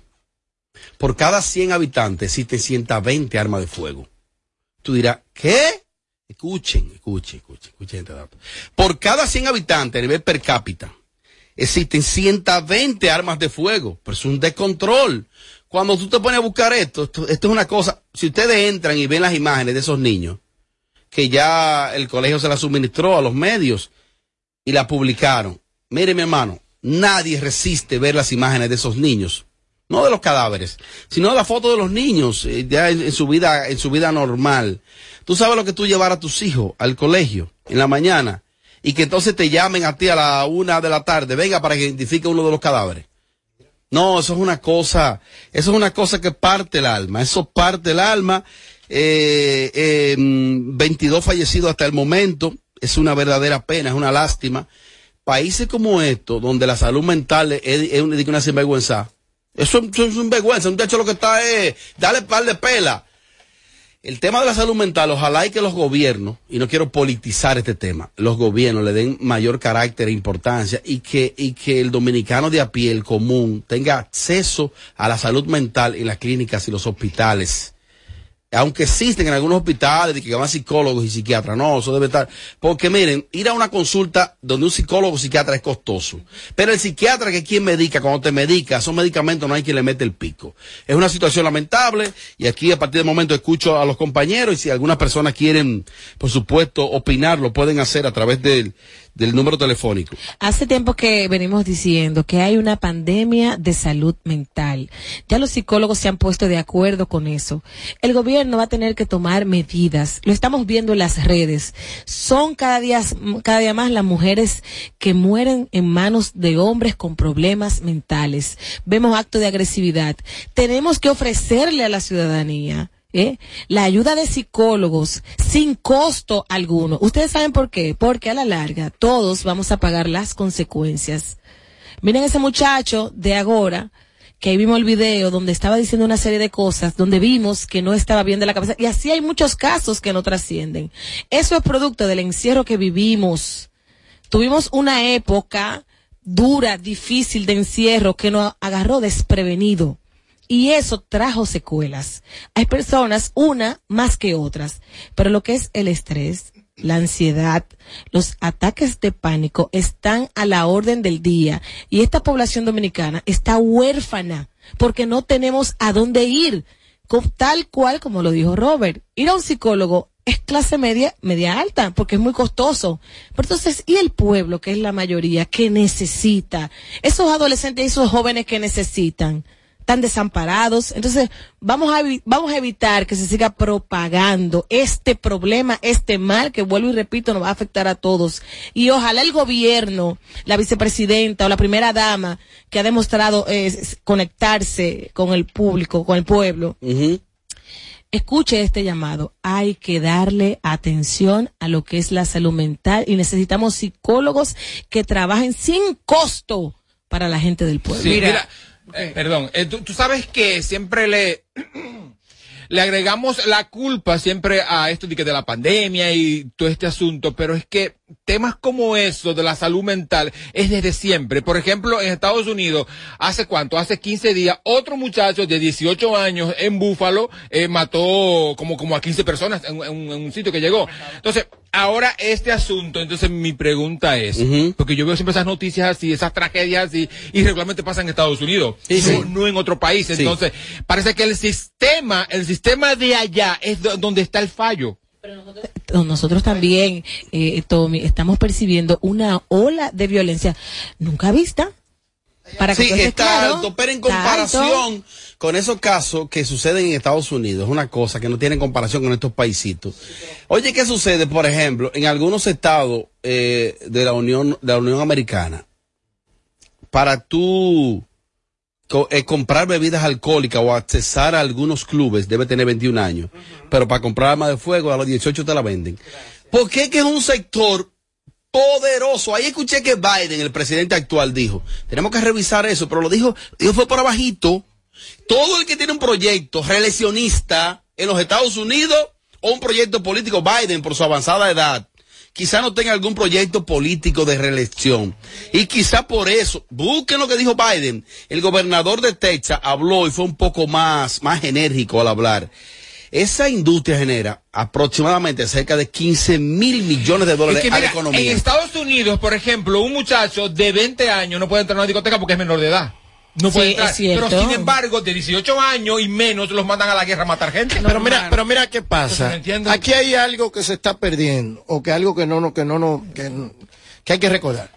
Speaker 9: por cada 100 habitantes existen 120 armas de fuego. Tú dirás, ¿qué? Escuchen, escuchen, escuchen, escuchen este dato. Por cada 100 habitantes a nivel per cápita, existen 120 armas de fuego, pero es un descontrol. Cuando tú te pones a buscar esto, esto, es una cosa, si ustedes entran y ven las imágenes de esos niños, que ya el colegio se las suministró a los medios y la publicaron. Mire, mi hermano, nadie resiste ver las imágenes de esos niños. No de los cadáveres, sino de la foto de los niños, eh, ya en, en su vida, en su vida normal. Tú sabes lo que tú llevar a tus hijos al colegio en la mañana y que entonces te llamen a ti a la una de la tarde, venga para que identifique uno de los cadáveres. No, eso es una cosa, eso es una cosa que parte el alma, eso parte el alma. Eh, eh, mm, 22 fallecidos hasta el momento, es una verdadera pena, es una lástima. Países como estos, donde la salud mental es, una, una sinvergüenza, eso, eso es un vergüenza, un techo lo que está es, dale par de pela. El tema de la salud mental, ojalá y que los gobiernos, y no quiero politizar este tema, los gobiernos le den mayor carácter e importancia y que, y que el dominicano de a pie, el común, tenga acceso a la salud mental en las clínicas y los hospitales. Aunque existen en algunos hospitales de que van psicólogos y psiquiatras, no, eso debe estar. Porque miren, ir a una consulta donde un psicólogo o psiquiatra es costoso. Pero el psiquiatra que es quien medica, cuando te medica, esos medicamentos no hay quien le mete el pico. Es una situación lamentable y aquí a partir del momento escucho a los compañeros y si algunas personas quieren, por supuesto, opinar, lo pueden hacer a través del, del número telefónico.
Speaker 34: Hace tiempo que venimos diciendo que hay una pandemia de salud mental. Ya los psicólogos se han puesto de acuerdo con eso. El gobierno va a tener que tomar medidas. Lo estamos viendo en las redes. Son cada día, cada día más las mujeres que mueren en manos de hombres con problemas mentales. Vemos actos de agresividad. Tenemos que ofrecerle a la ciudadanía ¿eh? la ayuda de psicólogos sin costo alguno. Ustedes saben por qué, porque a la larga todos vamos a pagar las consecuencias. Miren ese muchacho de Agora, que vimos el video donde estaba diciendo una serie de cosas, donde vimos que no estaba bien de la cabeza, y así hay muchos casos que no trascienden. Eso es producto del encierro que vivimos. Tuvimos una época dura, difícil de encierro que nos agarró desprevenido. Y eso trajo secuelas. Hay personas, una más que otras, pero lo que es el estrés, la ansiedad, los ataques de pánico están a la orden del día y esta población dominicana está huérfana porque no tenemos a dónde ir, tal cual como lo dijo Robert. Ir a un psicólogo es clase media, media alta, porque es muy costoso. Pero entonces, ¿y el pueblo, que es la mayoría, que necesita? Esos adolescentes y esos jóvenes que necesitan, tan desamparados. Entonces, vamos a, vamos a evitar que se siga propagando este problema, este mal, que vuelvo y repito, nos va a afectar a todos. Y ojalá el gobierno, la vicepresidenta o la primera dama, que ha demostrado eh, s- conectarse con el público, con el pueblo, escuche este llamado. Hay que darle atención a lo que es la salud mental y necesitamos psicólogos que trabajen sin costo para la gente del pueblo.
Speaker 35: Sí, mira, eh, perdón, eh, tú, tú sabes que siempre le <clears throat> le agregamos la culpa siempre a esto de, que de la pandemia y todo este asunto, pero es que temas como eso de la salud mental es desde siempre. Por ejemplo, en Estados Unidos, hace cuánto, hace 15 días, otro muchacho de 18 años en Búfalo eh, mató como, como a 15 personas en, en un- en un sitio que llegó. Entonces, ahora este asunto, entonces mi pregunta es, porque yo veo siempre esas noticias así, esas tragedias así, y regularmente pasan en Estados Unidos, no, no en otro país.
Speaker 9: Sí.
Speaker 35: Entonces, parece que el sistema, el sistema de allá es do- donde está el fallo.
Speaker 34: No, Nosotros también, eh, Tommy, estamos percibiendo una ola de violencia nunca vista. Para que
Speaker 9: Sí, está
Speaker 34: claro,
Speaker 9: alto, pero en
Speaker 34: alto.
Speaker 9: comparación con esos casos que suceden en Estados Unidos, es una cosa que no tiene comparación con estos paisitos. Oye, ¿qué sucede, por ejemplo, en algunos estados eh, de la Unión de la Unión Americana? Para tú co- eh, comprar bebidas alcohólicas o accesar a algunos clubes, debe tener 21 años, pero para comprar armas de fuego a los 18 te la venden. ¿Por qué que es un sector poderoso. Ahí escuché que Biden, el presidente actual, dijo, tenemos que revisar eso, pero lo dijo, dijo fue por abajito. Todo el que tiene un proyecto reeleccionista en los Estados Unidos o un proyecto político, Biden, por su avanzada edad, quizá no tenga algún proyecto político de reelección. Y quizá por eso, busquen lo que dijo Biden. El gobernador de Texas habló y fue un poco más, más enérgico al hablar. Esa industria genera aproximadamente cerca de 15 mil millones de dólares
Speaker 35: Es que
Speaker 9: a la economía.
Speaker 35: en Estados Unidos, por ejemplo, un muchacho de 20 años no puede entrar a una discoteca porque es menor de edad. No puede
Speaker 34: Sí,
Speaker 35: entrar.
Speaker 34: es cierto.
Speaker 35: Pero sin embargo, de 18 años y menos los mandan a la guerra a matar gente.
Speaker 10: Pero mira, pero mira qué pasa. Aquí hay algo que se está perdiendo, o que algo que no, no, que no, no, que, que hay que recordar.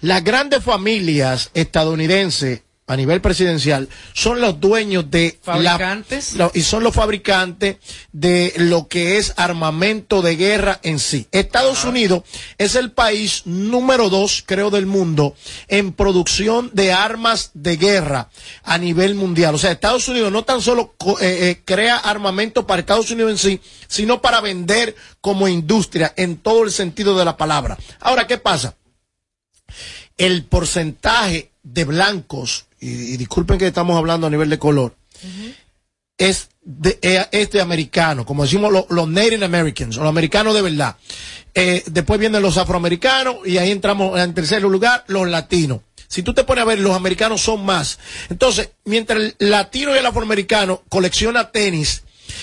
Speaker 10: Las grandes familias estadounidenses a nivel presidencial son los dueños de
Speaker 36: Fabricantes.
Speaker 10: la- y son los fabricantes de lo que es armamento de guerra en sí. Estados Unidos es el país número dos, creo, del mundo en producción de armas de guerra a nivel mundial. O sea, Estados Unidos no tan solo eh, eh, crea armamento para Estados Unidos en sí, sino para vender como industria en todo el sentido de la palabra. Ahora, ¿qué pasa? el porcentaje de blancos, y, y disculpen que estamos hablando a nivel de color, es de, es de americano, como decimos lo- los Native Americans, o los americanos de verdad. Eh, después vienen los afroamericanos y ahí entramos en tercer lugar los latinos. Si tú te pones a ver, los americanos son más. Entonces, mientras el latino y el afroamericano colecciona tenis,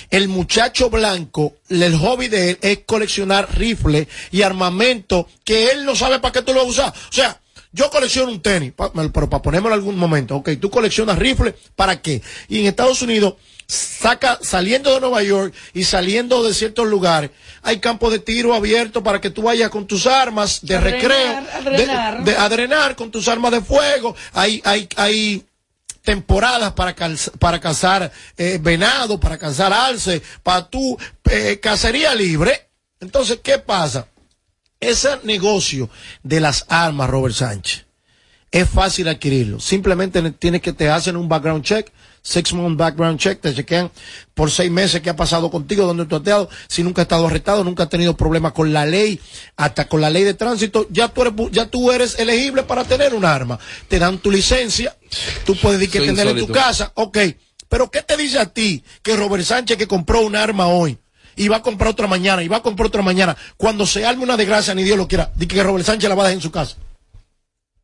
Speaker 10: el muchacho blanco, el hobby de él es coleccionar rifles y armamento que él no sabe para qué tú lo vas a usar. O sea, yo colecciono un tenis, pero para ponérmelo en algún momento, ok, tú coleccionas rifles, ¿para qué? Y en Estados Unidos, saca, saliendo de Nueva York y saliendo de ciertos lugares, hay campos de tiro abiertos para que tú vayas con tus armas de recreo,
Speaker 36: a
Speaker 10: de-
Speaker 36: drenar.
Speaker 10: de, a drenar con tus armas de fuego, hay, hay, hay temporadas para, para cazar eh, venado, para cazar alce, para tu eh, cacería libre. Entonces, ¿qué pasa? Ese negocio de las armas, Robert Sánchez, es fácil adquirirlo. Simplemente ne- tienes que te hacen un background check, six month background check, te chequean por seis meses qué ha pasado contigo, dónde tú has estado, si nunca has estado arrestado, nunca has tenido problemas con la ley, hasta con la ley de tránsito, ya tú eres, ya tú eres elegible para tener un arma. Te dan tu licencia, tú puedes decir que tener en tu casa, ok. Pero ¿qué te dice a ti que Robert Sánchez que compró un arma hoy? Y va a comprar otra mañana, y va a comprar otra mañana. Cuando se arme una desgracia, ni Dios lo quiera, di que Robert Sánchez la va a dejar en su casa.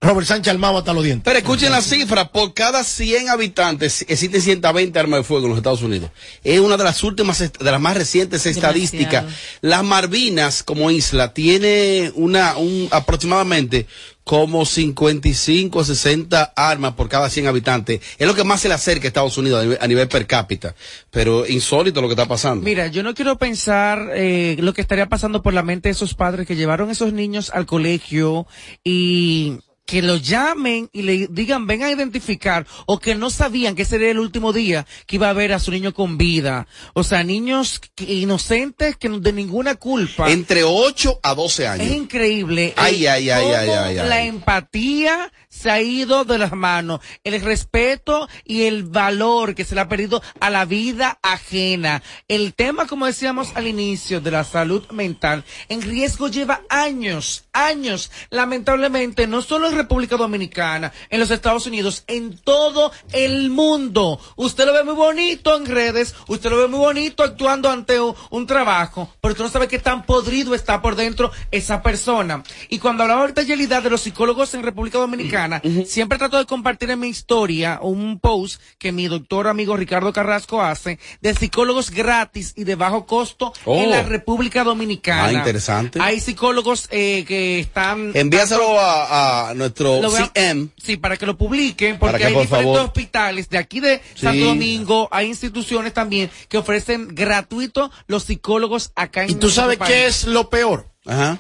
Speaker 10: Robert Sánchez armado hasta los dientes.
Speaker 9: Pero escuchen la cifra, por cada 100 habitantes existen 120 armas de fuego en los Estados Unidos. Es una de las últimas, de las más recientes estadísticas. Las Malvinas como isla tiene una, un, aproximadamente como 55 o 60 armas por cada 100 habitantes. Es lo que más se le acerca a Estados Unidos a nivel, a nivel per cápita. Pero insólito lo que está pasando.
Speaker 37: Mira, yo no quiero pensar eh, lo que estaría pasando por la mente de esos padres que llevaron a esos niños al colegio y que lo llamen y le digan ven a identificar o que no sabían que ese era el último día que iba a ver a su niño con vida. O sea, niños que- inocentes que no- de ninguna culpa.
Speaker 9: Entre 8 a 12 años.
Speaker 37: Es increíble.
Speaker 9: Ay,
Speaker 37: el-
Speaker 9: ay, ay, ay, ay.
Speaker 37: La empatía se ha ido de las manos. El respeto y el valor que se le ha perdido a la vida ajena. El tema, como decíamos al inicio, de la salud mental en riesgo lleva años, años. Lamentablemente, no solo en República Dominicana, en los Estados Unidos, en todo el mundo. Usted lo ve muy bonito en redes, usted lo ve muy bonito actuando ante un trabajo, pero usted no sabe qué tan podrido está por dentro esa persona. Y cuando hablaba ahorita Yelida de los psicólogos en República Dominicana, siempre trato de compartir en mi historia un post que mi doctor amigo Ricardo Carrasco hace de psicólogos gratis y de bajo costo
Speaker 9: Oh.
Speaker 37: en la República Dominicana.
Speaker 9: Ah, interesante.
Speaker 37: Hay psicólogos eh, que están
Speaker 9: Envíaselo a, a nuestro
Speaker 37: a-
Speaker 9: CM.
Speaker 37: Sí, para que lo publiquen, porque
Speaker 9: que,
Speaker 37: hay
Speaker 9: por
Speaker 37: diferentes
Speaker 9: favor.
Speaker 37: hospitales de aquí de
Speaker 9: Sí.
Speaker 37: Santo Domingo, hay instituciones también que ofrecen gratuito los psicólogos acá en
Speaker 10: ¿Y tú sabes qué es lo peor?
Speaker 9: Ajá.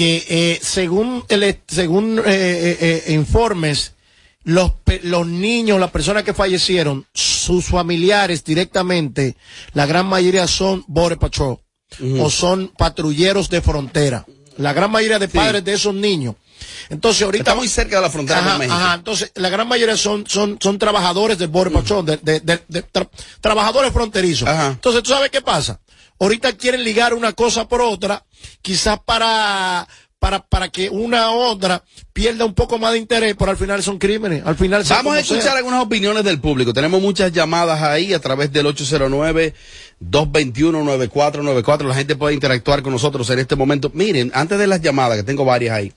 Speaker 10: Que eh, según el, según eh, eh, eh, informes, los, los niños, las personas que fallecieron, sus familiares directamente, la gran mayoría son Border Patrol o son patrulleros de frontera. La gran mayoría de padres de esos niños. Entonces ahorita
Speaker 9: Está muy cerca de la frontera
Speaker 10: Ajá,
Speaker 9: con México.
Speaker 10: ajá, entonces la gran mayoría son son son trabajadores del Border Patrol, de, de- de- de tra- trabajadores fronterizos. Entonces, ¿tú sabes qué pasa? Ahorita quieren ligar una cosa por otra, quizás para para para que una u otra pierda un poco más de interés, pero al final son crímenes. Al final
Speaker 9: Vamos a
Speaker 10: sea.
Speaker 9: escuchar algunas opiniones del público. Tenemos muchas llamadas ahí a través del 809-221-9494. La gente puede interactuar con nosotros en este momento. Miren, antes de las llamadas, que tengo varias ahí.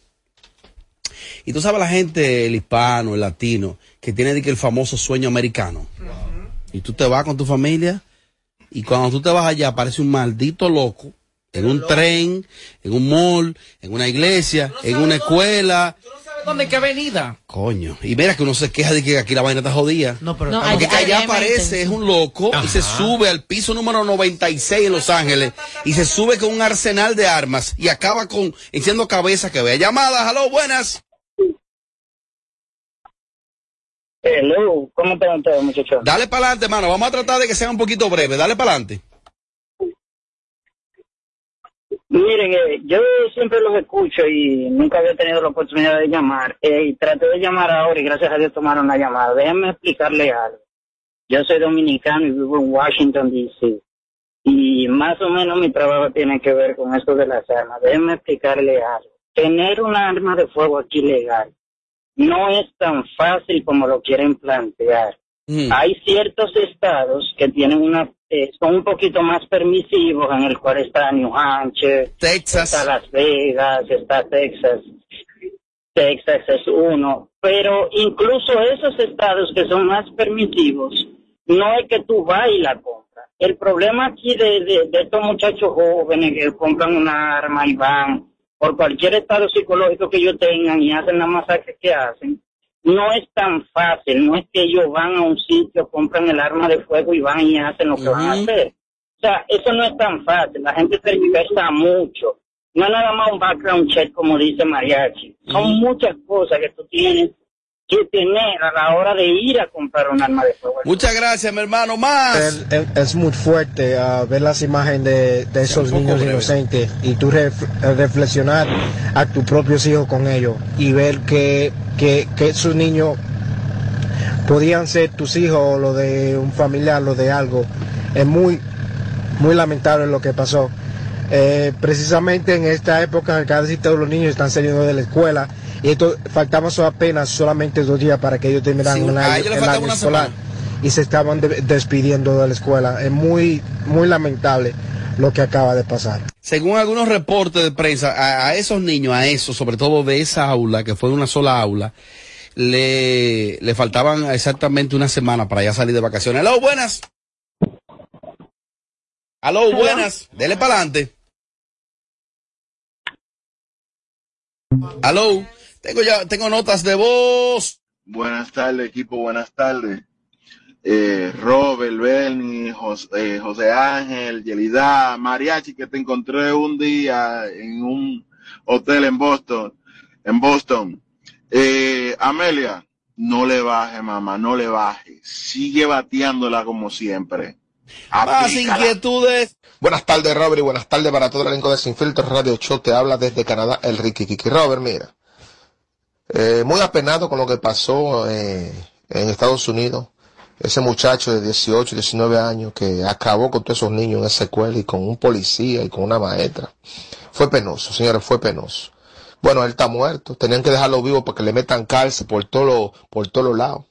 Speaker 9: Y tú sabes la gente, el hispano, el latino, que tiene de que el famoso sueño americano. Y tú te vas con tu familia y cuando tú te vas allá aparece un maldito loco en un tren, en un mall, en una iglesia, en una escuela.
Speaker 37: ¿Dónde qué avenida?
Speaker 9: Coño. Y mira que uno se queja de que aquí la vaina está jodida.
Speaker 37: No, pero
Speaker 34: No,
Speaker 9: Porque
Speaker 34: allá-
Speaker 9: que allá
Speaker 34: allá
Speaker 9: aparece, es un loco y se sube al piso número 96 en Los Ángeles y se sube con un arsenal de armas y acaba con enciendo cabeza que vea llamadas. Aló, buenas.
Speaker 36: Hello, ¿cómo están ustedes, muchachos?
Speaker 9: Dale para adelante, mano. Vamos a tratar de que sea un poquito breve. Dale para adelante.
Speaker 36: Miren, eh, yo siempre los escucho y nunca había tenido la oportunidad de llamar. Eh, y traté de llamar ahora y gracias a Dios tomaron la llamada. Déjenme explicarle algo. Yo soy dominicano y vivo en Washington, D.C. Y más o menos mi trabajo tiene que ver con esto de las armas. Déjenme explicarle algo. Tener un arma de fuego aquí legal no es tan fácil como lo quieren plantear. Hay ciertos estados que tienen una eh, son un poquito más permisivos, en el cual está New Hampshire,
Speaker 9: Texas,
Speaker 36: está Las Vegas, está Texas. Texas es uno, pero incluso esos estados que son más permisivos, no es que tú vas y la compras. El problema aquí de, de, de estos muchachos jóvenes que compran una arma y van por cualquier estado psicológico que ellos tengan y hacen la masacre que hacen, no es tan fácil, no es que ellos van a un sitio, compran el arma de fuego y van y hacen lo que van a hacer. O sea, eso no es tan fácil, la gente tergiversa mucho. No es nada más un background check como dice Mariachi. Son muchas cosas que tú tienes que tener a la hora de ir a comprar un arma de fuego.
Speaker 9: Muchas gracias, mi hermano. Más.
Speaker 38: Es, es- es muy fuerte ah, ver las imágenes de, de esos niños
Speaker 9: breve.
Speaker 38: inocentes y tú ref- reflexionar a tus propios hijos con ellos y ver que, que, que esos niños podían ser tus hijos o lo de un familiar, lo de algo. Es muy, muy lamentable lo que pasó. Eh, precisamente en esta época casi todos los niños están saliendo de la escuela y esto faltaban so- apenas solamente dos días para que ellos terminaran
Speaker 9: Sí,
Speaker 38: un año, el año escolar y se estaban de- despidiendo de la escuela. Es muy, muy lamentable. lo que acaba de pasar.
Speaker 9: Según algunos reportes de prensa, a, a esos niños, a esos, sobre todo de esa aula, que fue una sola aula, le, le faltaban exactamente una semana para ya salir de vacaciones. Aló, buenas. Aló, buenas. Dele para adelante. Aló, tengo ya, tengo notas de voz.
Speaker 39: Buenas tardes, equipo, buenas tardes. Eh, Robert, Bernie, José, eh, José Ángel, Yelida, Mariachi, que te encontré un día en un hotel en Boston, en Boston. Eh, Amelia, no le baje, mamá, no le baje. Sigue bateándola como siempre.
Speaker 9: Más inquietudes.
Speaker 40: Buenas tardes, Robert, y buenas tardes para todo el elenco de Sin Filtro Radio Show. Te habla desde Canadá el Ricky Kiki. Robert, mira, eh, muy apenado con lo que pasó eh, en Estados Unidos. Ese muchacho de 18, 19 años que acabó con todos esos niños en esa escuela y con un policía y con una maestra. Fue penoso, señores, fue penoso. Bueno, él está muerto. Tenían que dejarlo vivo para que le metan cárcel por todos por todos los lados.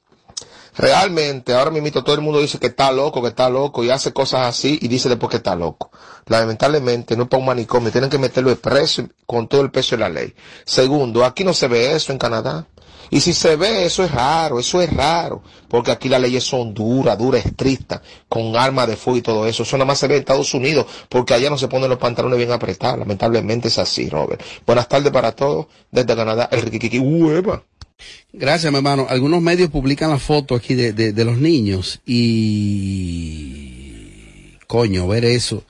Speaker 40: Realmente, ahora mismo todo el mundo dice que está loco, que está loco y hace cosas así y dice después que está loco. Lamentablemente, no es para un manicomio, tienen que meterlo preso con todo el peso de la ley. Segundo, aquí no se ve eso en Canadá. Y si se ve, eso es raro, eso es raro, porque aquí las leyes son duras, duras, estrictas, con armas de fuego y todo eso. Eso nada más se ve en Estados Unidos, porque allá no se ponen los pantalones bien apretados. Lamentablemente es así, Robert. Buenas tardes para todos, desde Canadá, el Riquiquiqui. Hueva.
Speaker 9: Gracias, mi hermano. Algunos medios publican la foto aquí de, de, de los niños y coño, ver eso,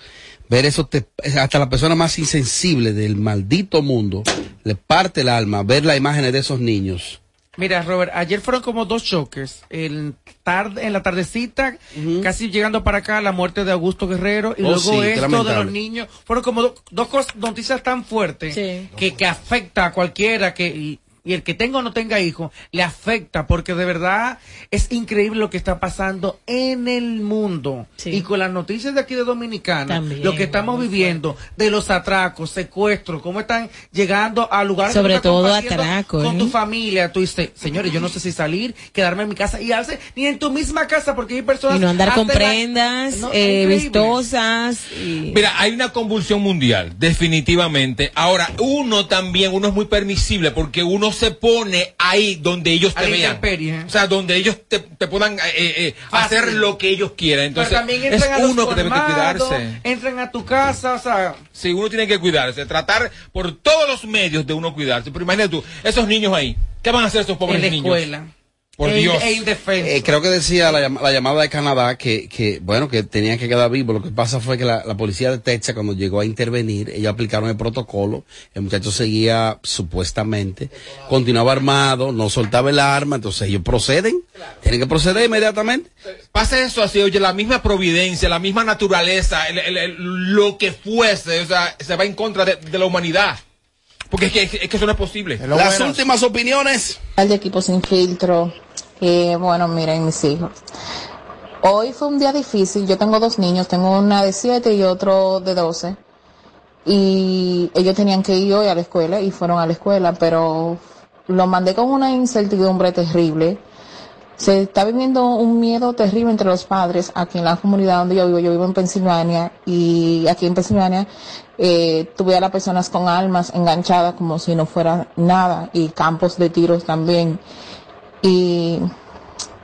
Speaker 9: ver eso te- hasta la persona más insensible del maldito mundo le parte el alma ver las imágenes de esos niños.
Speaker 37: Mira, Robert, ayer fueron como dos choques. En, tarde, en la tardecita, casi llegando para acá, la muerte de Augusto Guerrero. Y
Speaker 9: Oh,
Speaker 37: luego
Speaker 9: sí,
Speaker 37: esto de los niños. Fueron como do- dos cosas, noticias tan fuertes que, que afecta a cualquiera que. Y, y el que tenga o no tenga hijos, le afecta, porque de verdad es increíble lo que está pasando en el mundo. Y con las noticias de aquí de Dominicana,
Speaker 34: También,
Speaker 37: lo que estamos viviendo, de los atracos, secuestros, cómo están llegando a lugares
Speaker 34: Sobre todo atracos,
Speaker 37: Con
Speaker 34: ¿eh?
Speaker 37: tu familia, tú dices, señores, yo no sé si salir, quedarme en mi casa y hace ni en tu misma casa, porque hay personas.
Speaker 34: Y no andar con
Speaker 37: hasta la-
Speaker 34: prendas
Speaker 37: No,
Speaker 34: eh, vistosas. Y...
Speaker 35: Mira, hay una convulsión mundial, definitivamente. Ahora, uno también, uno es muy permisible porque uno se pone ahí donde ellos te vean.
Speaker 37: ¿eh?
Speaker 35: O sea, donde ellos te, te puedan eh, eh,
Speaker 37: Fácil.
Speaker 35: hacer lo que ellos quieran. Entonces, es uno que debe que cuidarse.
Speaker 37: Entran a tu casa, o sea.
Speaker 35: Sí, uno tiene que cuidarse, tratar por todos los medios de uno cuidarse. Pero imagínate tú, esos niños ahí, ¿qué van a hacer esos pobres
Speaker 37: En la
Speaker 35: niños?
Speaker 37: escuela.
Speaker 35: Por
Speaker 37: E-
Speaker 35: Dios.
Speaker 37: e indefenso.
Speaker 9: Eh, creo que decía la, llam- la llamada de Canadá que, que, bueno, que tenían que quedar vivos. Lo que pasa fue que la, la policía de Texas, cuando llegó a intervenir, ellos aplicaron el protocolo. El muchacho seguía, supuestamente, continuaba armado, no soltaba el arma, entonces ellos proceden. Tienen que proceder inmediatamente.
Speaker 35: Pasa eso así, oye, la misma providencia, la misma naturaleza, el- el- el- lo que fuese, o sea, se va en contra de, de la humanidad. Porque es que, es que eso no es posible.
Speaker 9: Las últimas opiniones.
Speaker 41: al de equipo sin filtro. Eh, bueno, miren mis hijos. Hoy fue un día difícil. Yo tengo dos niños, tengo una de 7 y otro de 12. Y ellos tenían que ir hoy a la escuela y fueron a la escuela, pero lo mandé con una incertidumbre terrible. Se está viviendo un miedo terrible entre los padres aquí en la comunidad donde yo vivo. Yo vivo en Pensilvania y aquí en Pensilvania eh, tuve a las personas con armas enganchadas como si no fuera nada y campos de tiros también. Y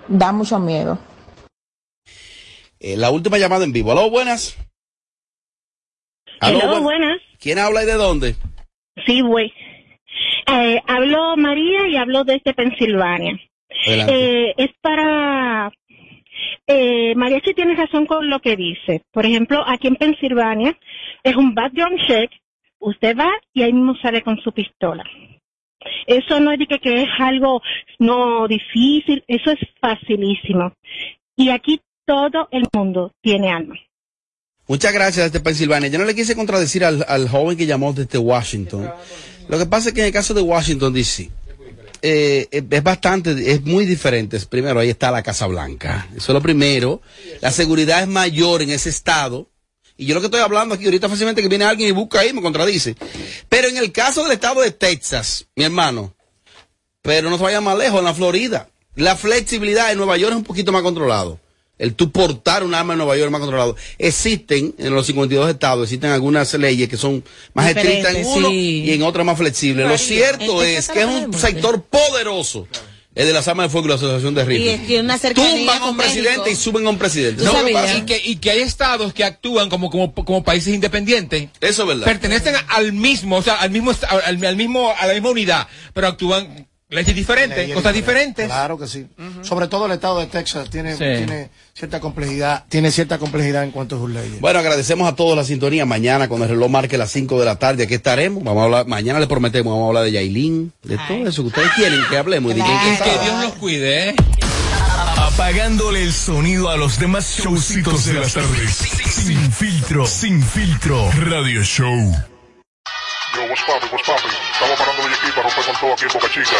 Speaker 41: da mucho miedo.
Speaker 9: Eh, la última llamada en vivo. Aló, buenas. Aló,
Speaker 42: Hello,
Speaker 9: buenas. ¿Quién habla y de dónde?
Speaker 42: Sí, güey. Eh, hablo María y hablo desde Pensilvania. Eh, es para... Eh, María sí tiene razón con lo que dice. Por ejemplo, aquí en Pensilvania es un background check. Usted va y ahí mismo sale con su pistola. Eso no es que es algo no difícil, eso es facilísimo. Y aquí todo el mundo tiene armas.
Speaker 9: Muchas gracias desde Pensilvania. Yo no le quise contradecir al, al joven que llamó desde Washington. Lo que pasa es que en el caso de Washington, D.C., eh, eh, es bastante, es muy diferente. Primero, ahí está la Casa Blanca. Eso es lo primero. La seguridad es mayor en ese estado. Y yo lo que estoy hablando aquí ahorita fácilmente que viene alguien y busca ahí, me contradice. Pero en el caso del estado de Texas, mi hermano, pero no se vaya más lejos, en la Florida, la flexibilidad en Nueva York es un poquito más controlado. El tú portar un arma en Nueva York es más controlado. Existen, en los 52 estados, existen algunas leyes que son más estrictas en uno
Speaker 34: sí.
Speaker 9: y en otras más flexibles. Lo cierto es que es un sector poderoso. El de las armas de fuego y la asociación de
Speaker 34: Y
Speaker 9: rifles.
Speaker 34: es que una cercanía
Speaker 9: Tumban a
Speaker 34: con
Speaker 9: un presidente
Speaker 34: México.
Speaker 9: y suben a un presidente.
Speaker 35: No,
Speaker 9: ¿Sabes lo que
Speaker 35: y,
Speaker 9: pasa?
Speaker 35: que, y que hay estados que actúan como, como, como países independientes.
Speaker 9: Eso es verdad.
Speaker 35: Pertenecen al mismo, o sea, al mismo, al mismo, a la misma unidad, pero actúan leyes diferentes,
Speaker 10: Leyes
Speaker 35: cosas
Speaker 10: diferentes.
Speaker 35: diferentes.
Speaker 10: Claro que sí. Sobre todo el estado de Texas tiene,
Speaker 35: Sí.
Speaker 10: tiene cierta complejidad, tiene cierta complejidad en cuanto a sus leyes.
Speaker 9: Bueno, agradecemos a todos la sintonía. Mañana, cuando el reloj marque las 5 de la tarde, aquí estaremos. Vamos a hablar, mañana le prometemos, vamos a hablar de Yailin, de todo eso que ustedes quieren que hablemos. quién
Speaker 35: Y
Speaker 9: que.
Speaker 35: Dios los cuide, ¿eh?
Speaker 7: Apagándole el sonido a los demás showcitos de las tardes. Sin filtro, sin filtro. Radio Show.
Speaker 8: Yo, what's poppin', what's poppin'? Estamos parando mi equipo, romper con todo aquí en Boca Chica.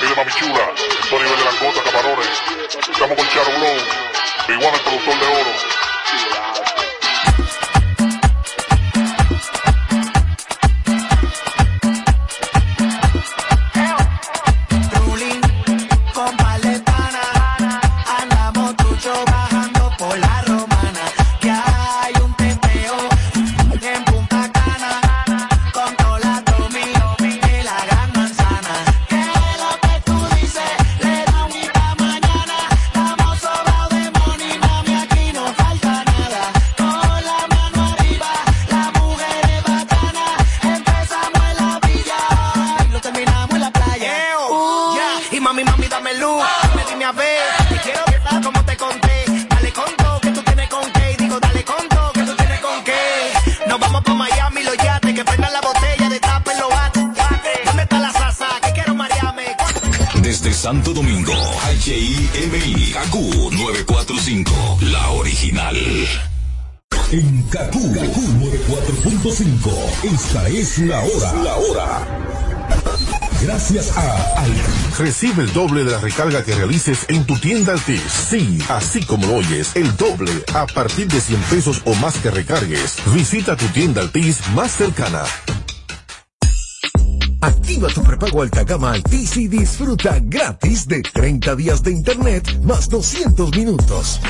Speaker 8: Mire, mami chula, Tony de Langota, Camarones. Estamos con Charo Blow, Big el productor de oro.
Speaker 43: La
Speaker 44: hora. La hora. Gracias a Al.
Speaker 45: Recibe el doble de la recarga que realices en tu tienda Altis. Sí, así como lo oyes, el doble a partir de 100 pesos o más que recargues. Visita tu tienda Altis más cercana.
Speaker 38: Activa tu prepago alta gama Altis y disfruta gratis de 30 días de internet más 200 minutos.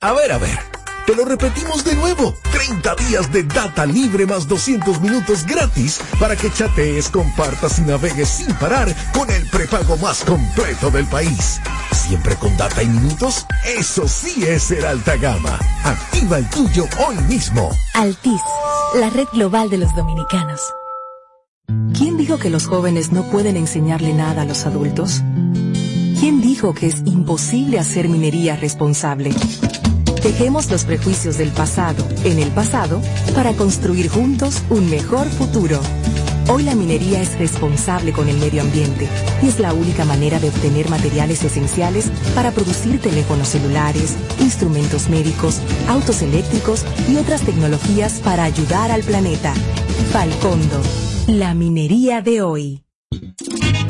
Speaker 38: A ver, a ver. Te lo repetimos de nuevo. 30 días de data libre más 200 minutos gratis para que chatees, compartas y navegues sin parar con el prepago más completo del país. Siempre con data y minutos. Eso sí es ser alta gama. Activa el tuyo hoy mismo.
Speaker 46: Altis, la red global de los dominicanos. ¿Quién dijo que los jóvenes no pueden enseñarle nada a los adultos? ¿Quién dijo que es imposible hacer minería responsable? Dejemos los prejuicios del pasado en el pasado para construir juntos un mejor futuro. Hoy la minería es responsable con el medio ambiente y es la única manera de obtener materiales esenciales para producir teléfonos celulares, instrumentos médicos, autos eléctricos y otras tecnologías para ayudar al planeta. Falcondo, la minería de hoy.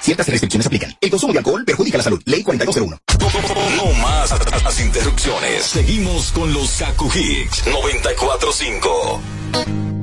Speaker 47: Ciertas restricciones aplican. El consumo de alcohol perjudica la salud. Ley 4201.
Speaker 44: No más las interrupciones. Seguimos con los Kaku Hicks 945.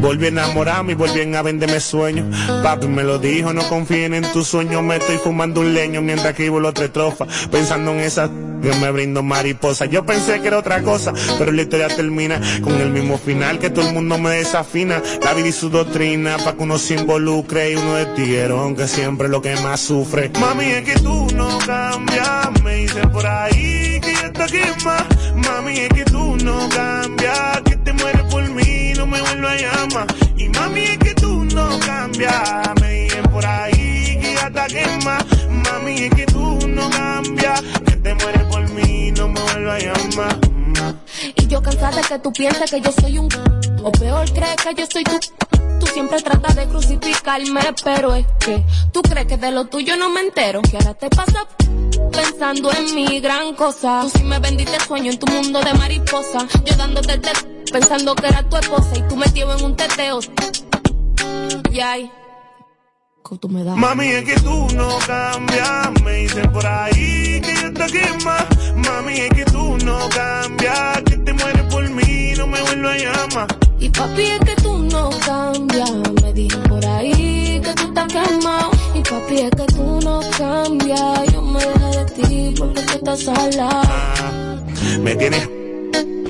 Speaker 48: Volví a enamorarme y volví a venderme sueños. Papi me lo dijo, no confíen en tus sueños. Me estoy fumando un leño mientras escribo los tres trofas. Pensando en esa que me brindo mariposa. Yo pensé que era otra cosa, pero la historia termina con el mismo final que todo el mundo me desafina. La vida y su doctrina, pa' que uno se involucre y uno de tiguero, aunque siempre es lo que más sufre. Mami, es que tú no cambias, me dicen por ahí que ya está quema. Mami, es que tú no cambias, que te mueres por mí, me vuelvo a llamar. Y mami, es que tú no cambias, me dicen por ahí que ya está quema. Mami, es que tú no cambias, que te mueres por mí, no me vuelvo a llamar.
Speaker 49: Y yo cansada de que tú pienses que yo soy un o peor crees que yo soy tu Tú siempre tratas de crucificarme, pero es que tú crees que de lo tuyo no me entero. Que ahora te pasa pensando en mi gran cosa. Tú sí me vendiste sueño en tu mundo de mariposa. Yo dándote te pensando que era tu esposa y tú metido en un teteo. Y ay, que tú me das.
Speaker 48: Mami, es que tú no cambias, me dicen por ahí que ya está quema. Mami, es que tú no cambias, que te mueres por mí, no me vuelvo a llamar.
Speaker 49: Y papi, es que tú no cambias. Me dijo por ahí que tú estás quemado. Y papi, es que tú no cambias. Yo me dejé de ti porque tú estás al lado.
Speaker 48: Me tienes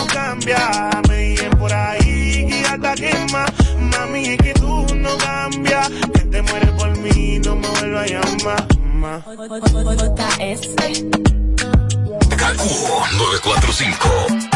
Speaker 48: no cambias. Me dicen por ahí que ya está quema. Mami, es que tú no cambias. Que te mueres por mí, no me vuelvas a llamar. Ma.
Speaker 49: JS.
Speaker 8: Calculo 945.